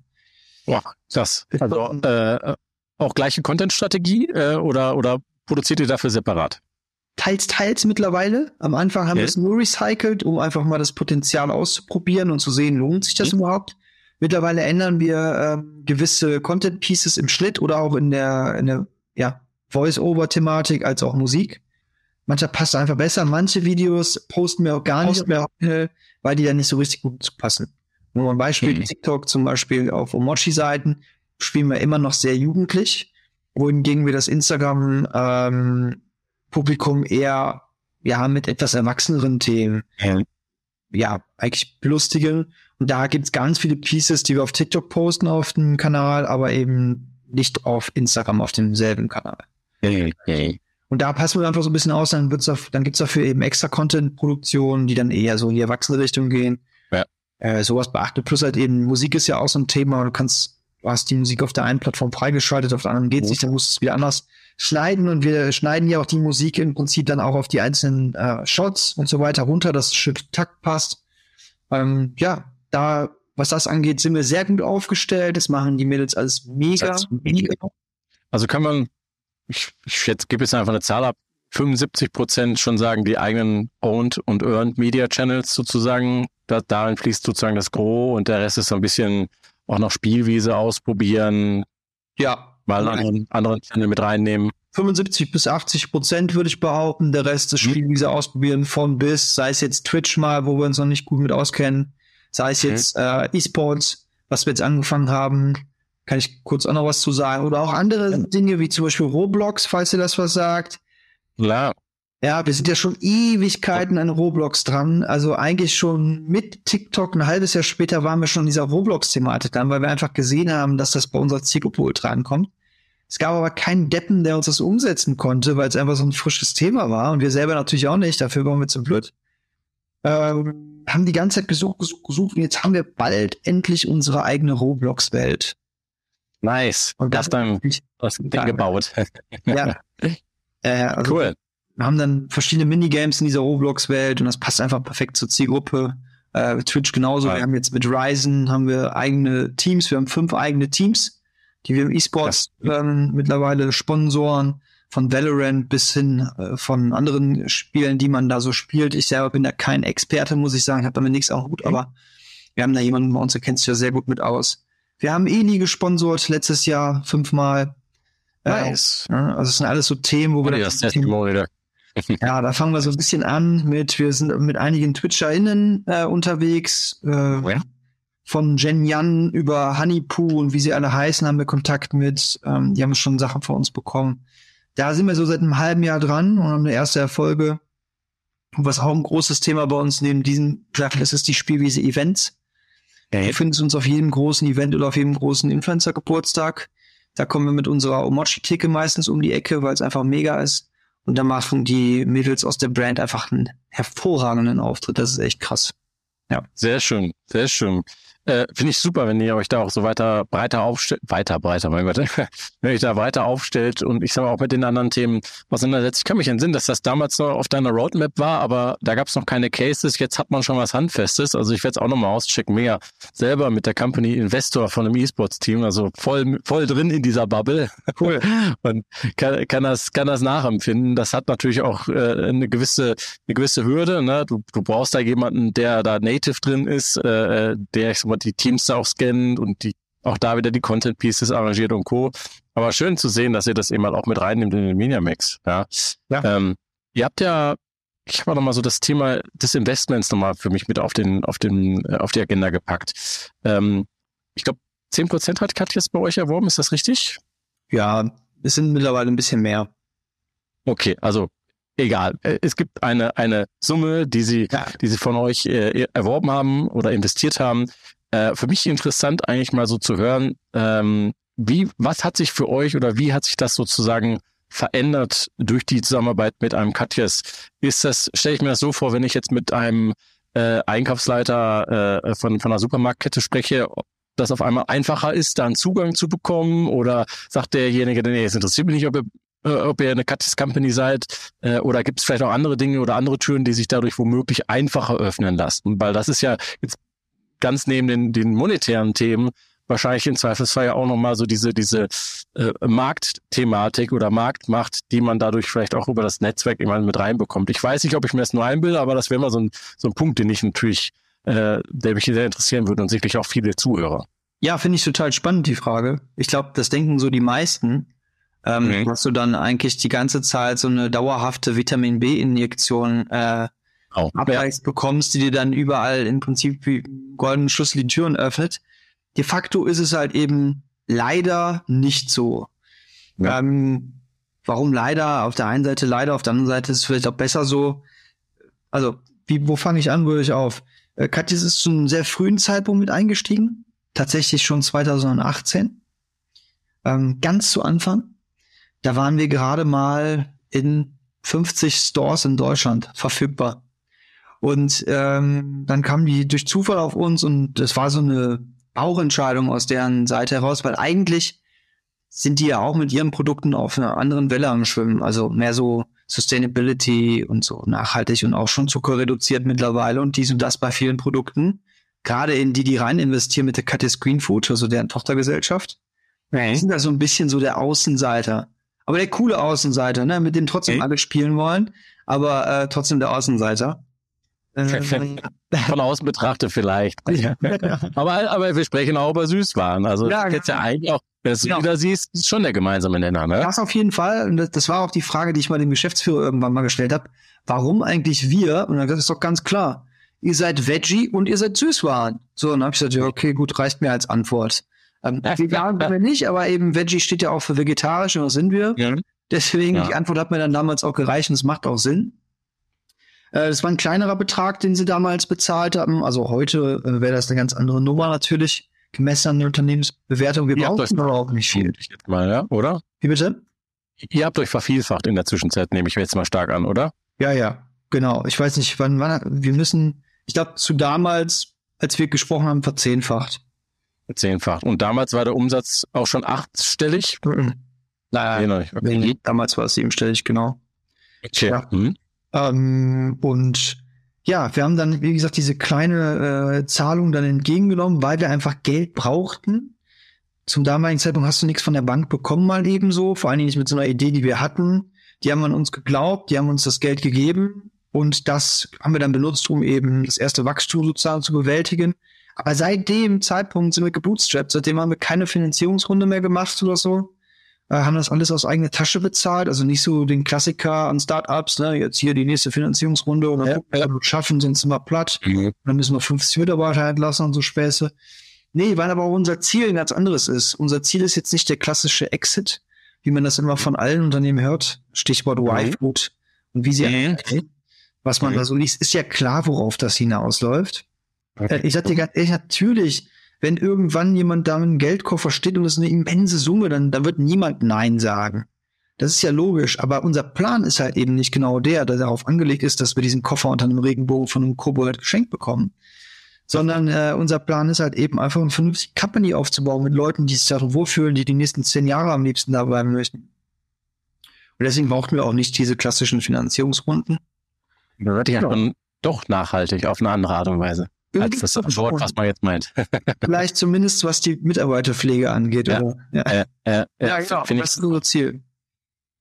Boah, das. Also äh, auch gleiche Content-Strategie äh, oder, oder produziert ihr dafür separat? Teils, teils mittlerweile. Am Anfang haben okay. wir es nur recycelt, um einfach mal das Potenzial auszuprobieren und zu sehen, lohnt sich das mhm. überhaupt. Mittlerweile ändern wir ähm, gewisse Content Pieces im Schnitt oder auch in der, in der ja, Voice-Over-Thematik als auch Musik. Mancher passt einfach besser. Manche Videos posten wir auch gar nicht mehr, weil die dann nicht so richtig gut passen. Nur ein Beispiel, mhm. TikTok zum Beispiel auf Omochi-Seiten spielen wir immer noch sehr jugendlich, wohingegen wir das Instagram ähm, Publikum eher ja mit etwas erwachseneren Themen ja, ja eigentlich belustigen und da gibt's ganz viele Pieces, die wir auf TikTok posten auf dem Kanal, aber eben nicht auf Instagram auf demselben Kanal. Okay. Und da passen wir einfach so ein bisschen aus, dann, wird's dann gibt's dafür eben extra Content-Produktionen, die dann eher so in die erwachsene Richtung gehen. Ja. Äh, sowas beachtet. Plus halt eben, Musik ist ja auch so ein Thema. Du kannst, du hast die Musik auf der einen Plattform freigeschaltet, auf der anderen geht's mhm. nicht, dann musst du es wieder anders schneiden und wir schneiden ja auch die Musik im Prinzip dann auch auf die einzelnen äh, Shots und so weiter runter, dass es schön Takt passt. Ähm, ja, da, was das angeht, sind wir sehr gut aufgestellt. Das machen die Mädels alles mega. mega. Also kann man, ich, ich jetzt gebe jetzt einfach eine Zahl ab, 75 Prozent schon sagen, die eigenen Owned und Earned Media Channels sozusagen, da, darin fließt sozusagen das Gros und der Rest ist so ein bisschen auch noch Spielwiese ausprobieren. Ja. Mal einen anderen, anderen Channel mit reinnehmen. 75 bis 80 Prozent würde ich behaupten. Der Rest des mhm. Spielwiese ausprobieren von bis, sei es jetzt Twitch mal, wo wir uns noch nicht gut mit auskennen, Sei es jetzt äh, E-Sports, was wir jetzt angefangen haben, kann ich kurz auch noch was zu sagen. Oder auch andere ja. Dinge, wie zum Beispiel Roblox, falls ihr das was sagt. Klar. Ja, wir sind ja schon Ewigkeiten an Roblox dran. Also eigentlich schon mit TikTok, ein halbes Jahr später waren wir schon in dieser Roblox-Thematik dran, weil wir einfach gesehen haben, dass das bei unserer Zielgruppe ultra ankommt. Es gab aber keinen Deppen, der uns das umsetzen konnte, weil es einfach so ein frisches Thema war und wir selber natürlich auch nicht. Dafür waren wir zu blöd. Ähm, haben die ganze Zeit gesucht, gesucht, gesucht und jetzt haben wir bald endlich unsere eigene Roblox-Welt. Nice. Und das dann was gebaut. ja. Äh, also cool. Wir haben dann verschiedene Minigames in dieser Roblox-Welt und das passt einfach perfekt zur Zielgruppe. Äh, Twitch genauso. Ja. Wir haben jetzt mit Ryzen haben wir eigene Teams. Wir haben fünf eigene Teams, die wir im E-Sports ähm, mittlerweile sponsoren von Valorant bis hin äh, von anderen Spielen, die man da so spielt. Ich selber bin da kein Experte, muss ich sagen, habe damit nichts auch gut, aber wir haben da jemanden bei uns, der kennt sich ja sehr gut mit aus. Wir haben Eli gesponsort letztes Jahr fünfmal. Äh, nice. Äh, also es sind alles so Themen, wo wir das Testimonial. Ja, da fangen wir so ein bisschen an mit, wir sind mit einigen TwitcherInnen äh, unterwegs. Äh, oh ja? Von Jen Yan über Honeypoo und wie sie alle heißen, haben wir Kontakt mit. Ähm, die haben schon Sachen von uns bekommen. Da sind wir so seit einem halben Jahr dran und haben eine erste Erfolge. Und was auch ein großes Thema bei uns neben diesem Sachen ist, ist die Spielwiese Events. Ja, ihr findet uns auf jedem großen Event oder auf jedem großen Influencer-Geburtstag. Da kommen wir mit unserer Omochi-Theke meistens um die Ecke, weil es einfach mega ist. Und da machen die Mädels aus der Brand einfach einen hervorragenden Auftritt. Das ist echt krass. Ja. Sehr schön, sehr schön. Äh, Finde ich super, wenn ihr euch da auch so weiter breiter aufstellt, weiter breiter, mein Gott, wenn ihr euch da weiter aufstellt und ich sage auch mit den anderen Themen auseinandersetzt. Ich kann mich entsinnen, dass das damals noch auf deiner Roadmap war, aber da gab es noch keine Cases. Jetzt hat man schon was Handfestes. Also ich werde es auch nochmal auschecken. Mega selber mit der Company Investor von einem E-Sports-Team, also voll, voll drin in dieser Bubble. Cool. und kann, kann, das, kann das nachempfinden. Das hat natürlich auch äh, eine gewisse, eine gewisse Hürde. Ne? Du, du brauchst da jemanden, der da native drin ist, äh, der, ich sag mal, die Teams da auch scannt und die auch da wieder die Content Pieces arrangiert und Co. Aber schön zu sehen, dass ihr das eben halt auch mit reinnimmt in den Media Mix. Ja. ja. Ähm, ihr habt ja, ich habe noch mal so das Thema des Investments nochmal für mich mit auf den, auf den, äh, auf die Agenda gepackt. Ähm, ich glaube, zehn Prozent hat Katjas bei euch erworben, ist das richtig? Ja, es sind mittlerweile ein bisschen mehr. Okay, also egal. Äh, es gibt eine, eine Summe, die sie, ja. die sie von euch äh, erworben haben oder investiert haben. Äh, für mich interessant eigentlich mal so zu hören, ähm, wie, was hat sich für euch oder wie hat sich das sozusagen verändert durch die Zusammenarbeit mit einem Katjes? Ist das, stelle ich mir das so vor, wenn ich jetzt mit einem äh, Einkaufsleiter äh, von, von einer Supermarktkette spreche, dass auf einmal einfacher ist, da einen Zugang zu bekommen? Oder sagt derjenige, nee, es interessiert mich nicht, ob ihr, äh, ob ihr eine Katjes Company seid? Äh, oder gibt es vielleicht auch andere Dinge oder andere Türen, die sich dadurch womöglich einfacher öffnen lassen? Weil das ist ja jetzt ganz neben den, den monetären Themen wahrscheinlich im Zweifelsfall ja auch nochmal so diese, diese äh, Marktthematik oder Marktmacht, die man dadurch vielleicht auch über das Netzwerk immer mit reinbekommt. Ich weiß nicht, ob ich mir das nur einbilde, aber das wäre mal so ein, so ein Punkt, den ich natürlich, äh, der mich sehr interessieren würde und sicherlich auch viele Zuhörer. Ja, finde ich total spannend, die Frage. Ich glaube, das denken so die meisten, ähm, mhm. dass du dann eigentlich die ganze Zeit so eine dauerhafte Vitamin B-Injektion äh, auch. Abreichst bekommst, die dir dann überall im Prinzip wie goldenen Schlüssel die Türen öffnet. De facto ist es halt eben leider nicht so. Ja. Ähm, warum leider? Auf der einen Seite leider, auf der anderen Seite ist es vielleicht auch besser so. Also, wie, wo fange ich an, wo ich auf? Äh, Katjes ist zu einem sehr frühen Zeitpunkt mit eingestiegen. Tatsächlich schon 2018. Ähm, ganz zu Anfang. Da waren wir gerade mal in 50 Stores in Deutschland verfügbar. Und ähm, dann kamen die durch Zufall auf uns und das war so eine Bauchentscheidung aus deren Seite heraus, weil eigentlich sind die ja auch mit ihren Produkten auf einer anderen Welle am Schwimmen. Also mehr so Sustainability und so nachhaltig und auch schon Zucker reduziert mittlerweile und dies und das bei vielen Produkten. Gerade in die, die rein investieren mit der Cuttis Green Food, also deren Tochtergesellschaft. Okay. Die sind da so ein bisschen so der Außenseiter. Aber der coole Außenseiter, ne, mit dem trotzdem okay. alle spielen wollen, aber äh, trotzdem der Außenseiter. Von außen betrachtet vielleicht. aber, aber wir sprechen auch über Süßwaren. Also ja, jetzt ja eigentlich auch, wenn du genau. wieder siehst, ist schon der gemeinsame Nenner. Ne? Das auf jeden Fall. Und das, das war auch die Frage, die ich mal dem Geschäftsführer irgendwann mal gestellt habe. Warum eigentlich wir? Und dann das ist doch ganz klar. Ihr seid Veggie und ihr seid Süßwaren. So, und dann habe ich gesagt, ja, okay, gut, reicht mir als Antwort. Ähm, vegan sind wir nicht, aber eben Veggie steht ja auch für vegetarisch und was sind wir? Ja. Deswegen, ja. die Antwort hat mir dann damals auch gereicht und es macht auch Sinn. Äh, das war ein kleinerer Betrag, den sie damals bezahlt haben. Also heute äh, wäre das eine ganz andere Nummer natürlich, gemessen an der Unternehmensbewertung. Wir Ihr brauchen überhaupt nicht viel. Mal, ja, oder? Wie bitte? Ihr habt euch vervielfacht in der Zwischenzeit, nehme ich jetzt mal stark an, oder? Ja, ja, genau. Ich weiß nicht, wann, wann wir müssen, ich glaube, zu damals, als wir gesprochen haben, verzehnfacht. Verzehnfacht. Und damals war der Umsatz auch schon achtstellig? Mhm. Naja, okay. damals war es siebenstellig, genau. Okay. Ja. Mhm. Ähm, und ja, wir haben dann, wie gesagt, diese kleine äh, Zahlung dann entgegengenommen, weil wir einfach Geld brauchten. Zum damaligen Zeitpunkt hast du nichts von der Bank bekommen, mal ebenso. Vor allen Dingen nicht mit so einer Idee, die wir hatten. Die haben an uns geglaubt, die haben uns das Geld gegeben. Und das haben wir dann benutzt, um eben das erste Wachstum sozusagen zu bewältigen. Aber seit dem Zeitpunkt sind wir gebootstrapped. Seitdem haben wir keine Finanzierungsrunde mehr gemacht oder so äh, haben das alles aus eigener Tasche bezahlt, also nicht so den Klassiker an Startups, ne, jetzt hier die nächste Finanzierungsrunde und dann ja, gucken, ja. wir schaffen, sonst sind wir platt, mhm. dann müssen wir 50 Mitarbeiter entlassen und so Späße. Nee, weil aber auch unser Ziel ein ganz anderes ist. Unser Ziel ist jetzt nicht der klassische Exit, wie man das immer von allen Unternehmen hört, Stichwort mhm. Y-Food und wie sie, mhm. was man mhm. da so liest, ist ja klar, worauf das hinausläuft. Okay. Ich sag dir ganz ehrlich, natürlich, wenn irgendwann jemand da mit einem Geldkoffer steht und es ist eine immense Summe, dann, dann wird niemand Nein sagen. Das ist ja logisch, aber unser Plan ist halt eben nicht genau der, der darauf angelegt ist, dass wir diesen Koffer unter einem Regenbogen von einem Kobold geschenkt bekommen. Sondern äh, unser Plan ist halt eben einfach eine vernünftige Company aufzubauen mit Leuten, die sich darin wohlfühlen, die die nächsten zehn Jahre am liebsten da bleiben möchten. Und deswegen brauchten wir auch nicht diese klassischen Finanzierungsrunden. Da wird ja schon doch nachhaltig auf eine andere Art und Weise. Als das Wort, was man jetzt meint. Vielleicht zumindest, was die Mitarbeiterpflege angeht. Ja, oder? ja. Äh, äh, ja genau. Finde Das ist unser Ziel.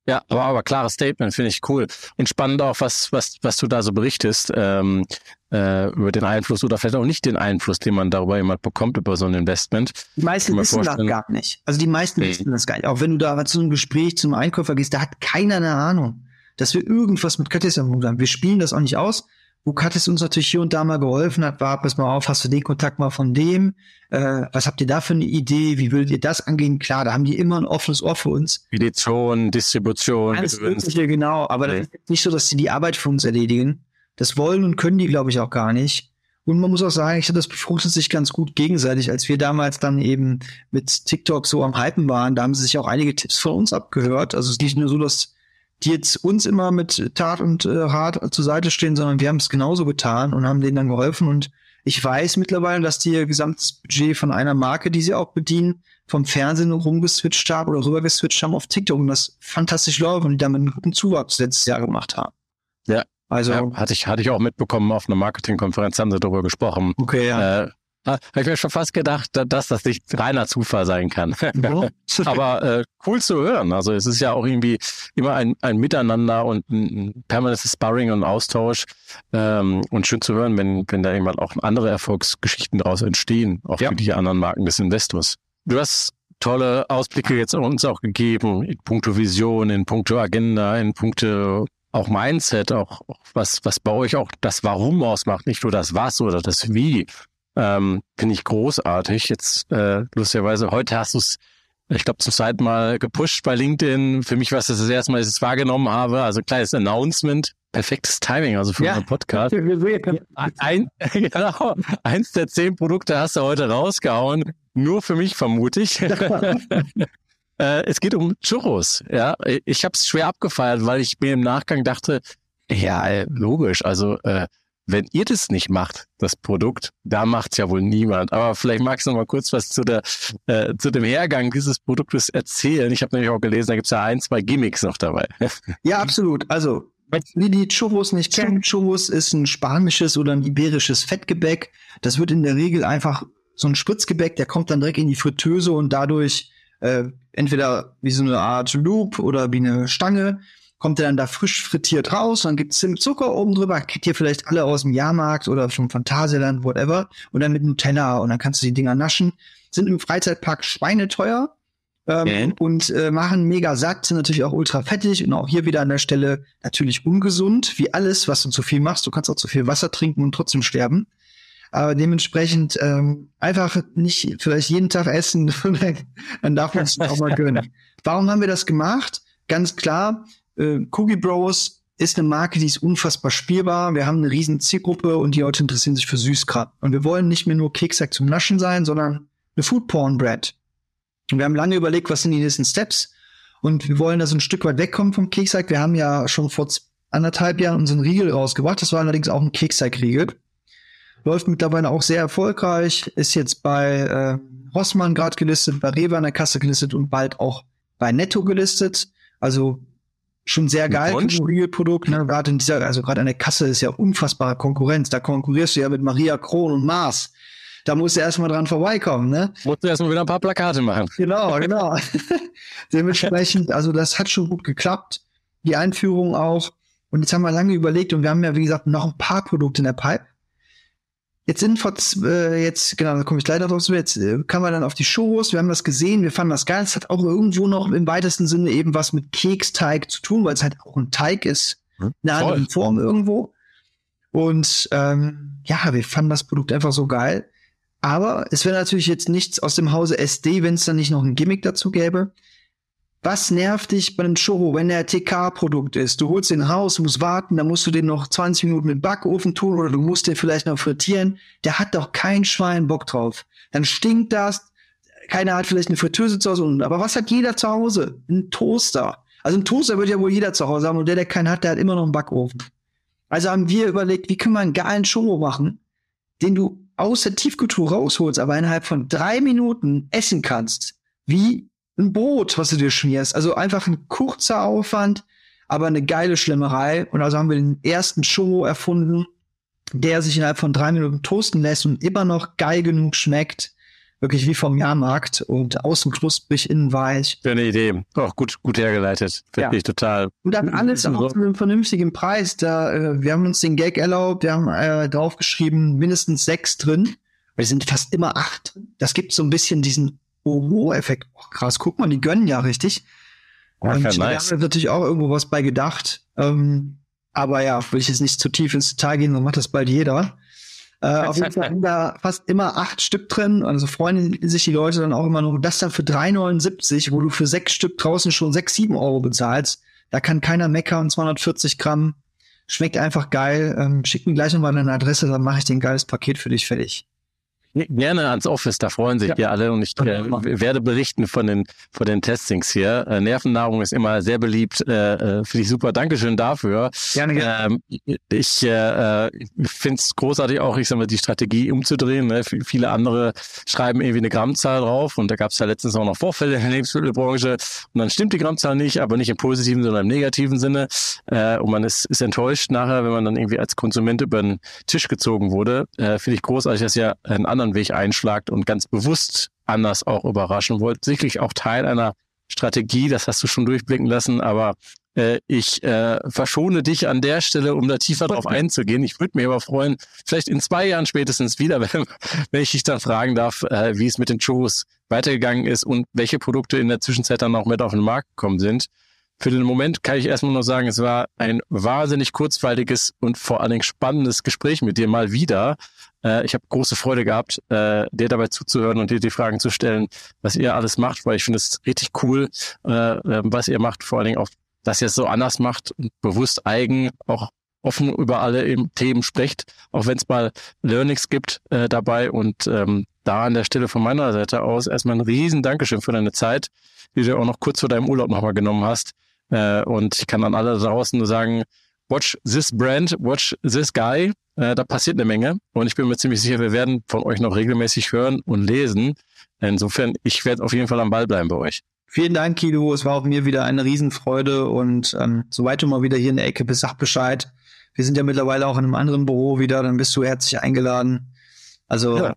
Ja, aber, aber klares Statement, finde ich cool. Und spannend auch, was, was, was du da so berichtest, ähm, äh, über den Einfluss oder vielleicht auch nicht den Einfluss, den man darüber jemand bekommt, über so ein Investment. Die meisten wissen das gar nicht. Also die meisten Nee. wissen das gar nicht. Auch wenn du da zu einem Gespräch zum Einkäufer gehst, da hat keiner eine Ahnung, dass wir irgendwas mit Katis am Hut haben. Wir spielen das auch nicht aus. Wo Katis uns natürlich hier und da mal geholfen hat, war, pass mal auf, hast du den Kontakt mal von dem? Äh, was habt ihr da für eine Idee? Wie würdet ihr das angehen? Klar, da haben die immer ein offenes Ohr für uns. Edition, Distribution, Alles. Mögliche, genau. Aber Nee. das ist nicht so, dass sie die Arbeit für uns erledigen. Das wollen und können die, glaube ich, auch gar nicht. Und man muss auch sagen, ich finde, das befruchtet sich ganz gut gegenseitig. Als wir damals dann eben mit TikTok so am Hypen waren, da haben sie sich auch einige Tipps von uns abgehört. Also es ist nicht nur so, dass die jetzt uns immer mit Tat und äh, Rat zur Seite stehen, sondern wir haben es genauso getan und haben denen dann geholfen. Und ich weiß mittlerweile, dass die ihr gesamtes Budget von einer Marke, die sie auch bedienen, vom Fernsehen rumgeswitcht haben oder rübergeswitcht haben auf TikTok und das fantastisch läuft und die damit einen guten Zuwachs letztes Jahr gemacht haben. Ja. Also, Ja, hatte ich, hatte ich auch mitbekommen auf einer Marketingkonferenz, haben sie darüber gesprochen. okay, ja. Äh, habe ich mir schon fast gedacht, da- dass das nicht reiner Zufall sein kann. Ja. Aber äh, cool zu hören. Also es ist ja auch irgendwie immer ein, ein Miteinander und ein, permanentes Sparring und Austausch. Ähm, und schön zu hören, wenn, wenn da jemand auch andere Erfolgsgeschichten daraus entstehen, auch Ja. für die anderen Marken des Investors. Du hast tolle Ausblicke jetzt uns auch gegeben, in puncto Vision, in puncto Agenda, in puncto auch Mindset, auch, auch was, was bei euch auch das Warum ausmacht, nicht nur das Was oder das Wie. Ähm, Finde ich großartig. Jetzt äh, lustigerweise, heute hast du es, ich glaube, zum zweiten Mal gepusht bei LinkedIn. Für mich war es das erste Mal, dass ich es wahrgenommen habe. Also ein kleines Announcement. Perfektes Timing, also für Ja. unseren Podcast. Ein, genau, eins der zehn Produkte hast du heute rausgehauen. Nur für mich, vermute ich. äh, es geht um Churros. Ja, ich habe es schwer abgefeiert, weil ich mir im Nachgang dachte, ja, logisch. Also äh, wenn ihr das nicht macht, das Produkt, da macht's ja wohl niemand. Aber vielleicht magst du noch mal kurz was zu der äh, zu dem Hergang dieses Produktes erzählen. Ich habe nämlich auch gelesen, da gibt's ja ein, zwei Gimmicks noch dabei. Ja, absolut. Also, die, die Churros nicht kennen, Churros ist ein spanisches oder ein iberisches Fettgebäck. Das wird in der Regel einfach so ein Spritzgebäck, der kommt dann direkt in die Fritteuse und dadurch äh, entweder wie so eine Art Loop oder wie eine Stange kommt er dann da frisch frittiert raus, dann gibt's Zimt, Zucker oben drüber, kennt ihr vielleicht alle aus dem Jahrmarkt oder vom Phantasialand, whatever, und dann mit Nutella und dann kannst du die Dinger naschen. Sind im Freizeitpark schweineteuer, ähm, Mhm. und äh, machen mega satt, sind natürlich auch ultra fettig und auch hier wieder an der Stelle natürlich ungesund, wie alles, was du zu viel machst. Du kannst auch zu viel Wasser trinken und trotzdem sterben. Aber dementsprechend ähm, einfach nicht vielleicht jeden Tag essen, dann darf man es auch mal gönnen. Warum haben wir das gemacht? Ganz klar, äh, Cookie Bros ist eine Marke, die ist unfassbar spielbar. Wir haben eine riesen Zielgruppe und die Leute interessieren sich für Süßkram. Und wir wollen nicht mehr nur Keksack zum Naschen sein, sondern eine Food Porn Brand. Und wir haben lange überlegt, was sind die nächsten Steps. Und wir wollen da so ein Stück weit wegkommen vom Keksack. Wir haben ja schon vor anderthalb Jahren unseren Riegel rausgebracht. Das war allerdings auch ein Keksack-Riegel. Läuft mittlerweile auch sehr erfolgreich. Ist jetzt bei äh, Rossmann gerade gelistet, bei Rewe an der Kasse gelistet und bald auch bei Netto gelistet. Also schon sehr geil Real-Produkt. Ne? Gerade in dieser, also gerade an der Kasse ist ja unfassbare Konkurrenz. Da konkurrierst du ja mit Maria Kron und Mars. Da musst du erstmal dran vorbeikommen, ne? Musst du erstmal wieder ein paar Plakate machen. Genau, genau. Dementsprechend, also das hat schon gut geklappt. Die Einführung auch. Und jetzt haben wir lange überlegt und wir haben ja, wie gesagt, noch ein paar Produkte in der Pipe. Jetzt sind vor, äh, jetzt, genau, da komme ich leider drauf zu, jetzt äh, kamen wir dann auf die Shows, wir haben das gesehen, wir fanden das geil. Es hat auch irgendwo noch im weitesten Sinne eben was mit Keksteig zu tun, weil es halt auch ein Teig ist, Hm, in einer anderen Form irgendwo. Und ähm, ja, wir fanden das Produkt einfach so geil. Aber es wäre natürlich jetzt nichts aus dem Hause SD, wenn es dann nicht noch ein Gimmick dazu gäbe. Was nervt dich bei einem Churro, wenn der TK-Produkt ist? Du holst den raus, musst warten, dann musst du den noch 20 Minuten im Backofen tun oder du musst den vielleicht noch frittieren. Der hat doch kein Schwein Bock drauf. Dann stinkt das. Keiner hat vielleicht eine Fritteuse zu Hause. Aber was hat jeder zu Hause? Ein Toaster. Also ein Toaster wird ja wohl jeder zu Hause haben und der, der keinen hat, der hat immer noch einen Backofen. Also haben wir überlegt, wie können wir einen geilen Churro machen, den du aus der Tiefkultur rausholst, aber innerhalb von drei Minuten essen kannst. Wie ein Brot, was du dir schmierst. Also einfach ein kurzer Aufwand, aber eine geile Schlemmerei. Und also haben wir den ersten Churro erfunden, der sich innerhalb von drei Minuten toasten lässt und immer noch geil genug schmeckt. Wirklich wie vom Jahrmarkt und außen knusprig, innen weich. Schöne Idee. Auch gut, gut hergeleitet. Finde ja. ich total. Und dann alles auch zu einem vernünftigen Preis. Da, äh, wir haben uns den Gag erlaubt, wir haben äh, draufgeschrieben, mindestens sechs drin. Wir sind fast immer acht drin. Das gibt so ein bisschen diesen Oho-Effekt. Oh, krass, guck mal, die gönnen ja richtig. Ja, und nice. da haben natürlich auch irgendwo was bei gedacht. Ähm, aber ja, will ich jetzt nicht zu tief ins Detail gehen, dann macht das bald jeder. Äh, auf jeden Fall sind da fast immer acht Stück drin. Also freuen sich die Leute dann auch immer noch. Das dann für 3,79, wo du für sechs Stück draußen schon sechs, sieben Euro bezahlst. Da kann keiner meckern. 240 Gramm. Schmeckt einfach geil. Ähm, schick mir gleich nochmal deine Adresse, dann mache ich dir ein geiles Paket für dich fertig. Gerne ans Office, da freuen sich ja, alle und ich äh, werde berichten von den, von den Testings hier. Äh, Nervennahrung ist immer sehr beliebt, äh, äh finde ich super. Dankeschön dafür. Gerne, gerne. Ähm, ich äh, finde es großartig auch, ich sag mal, die Strategie umzudrehen. Ne? Viele andere schreiben irgendwie eine Grammzahl drauf und da gab es ja letztens auch noch Vorfälle in der Lebensmittelbranche und dann stimmt die Grammzahl nicht, aber nicht im positiven, sondern im negativen Sinne äh, und man ist, ist enttäuscht nachher, wenn man dann irgendwie als Konsument über den Tisch gezogen wurde. Äh, finde ich großartig, dass ja einen anderen anderen Weg einschlagt und ganz bewusst anders auch überraschen wollt. Sicherlich auch Teil einer Strategie, das hast du schon durchblicken lassen, aber äh, ich äh, verschone dich an der Stelle, um da tiefer drauf einzugehen. Ich würde mich aber freuen, vielleicht in zwei Jahren spätestens wieder, wenn, wenn ich dich dann fragen darf, äh, wie es mit den Shows weitergegangen ist und welche Produkte in der Zwischenzeit dann auch mit auf den Markt gekommen sind. Für den Moment kann ich erstmal nur sagen, es war ein wahnsinnig kurzweiliges und vor allen Dingen spannendes Gespräch mit dir mal wieder. Äh, ich habe große Freude gehabt, äh, dir dabei zuzuhören und dir die Fragen zu stellen, was ihr alles macht, weil ich finde es richtig cool, äh, ähm, was ihr macht, vor allen Dingen auch, dass ihr es so anders macht und bewusst eigen, auch offen über alle Themen sprecht, auch wenn es mal Learnings gibt äh, dabei. Und ähm, da an der Stelle von meiner Seite aus erstmal ein riesen Dankeschön für deine Zeit, die du auch noch kurz vor deinem Urlaub nochmal genommen hast. Äh, und ich kann an alle draußen nur sagen, watch this brand, watch this guy. Äh, da passiert eine Menge und ich bin mir ziemlich sicher, wir werden von euch noch regelmäßig hören und lesen. Insofern, ich werde auf jeden Fall am Ball bleiben bei euch. Vielen Dank, Kilo. Es war auch mir wieder eine Riesenfreude und ähm, soweit du mal wieder hier in der Ecke bist, sag Bescheid. Wir sind ja mittlerweile auch in einem anderen Büro wieder, dann bist du herzlich eingeladen. Also ja.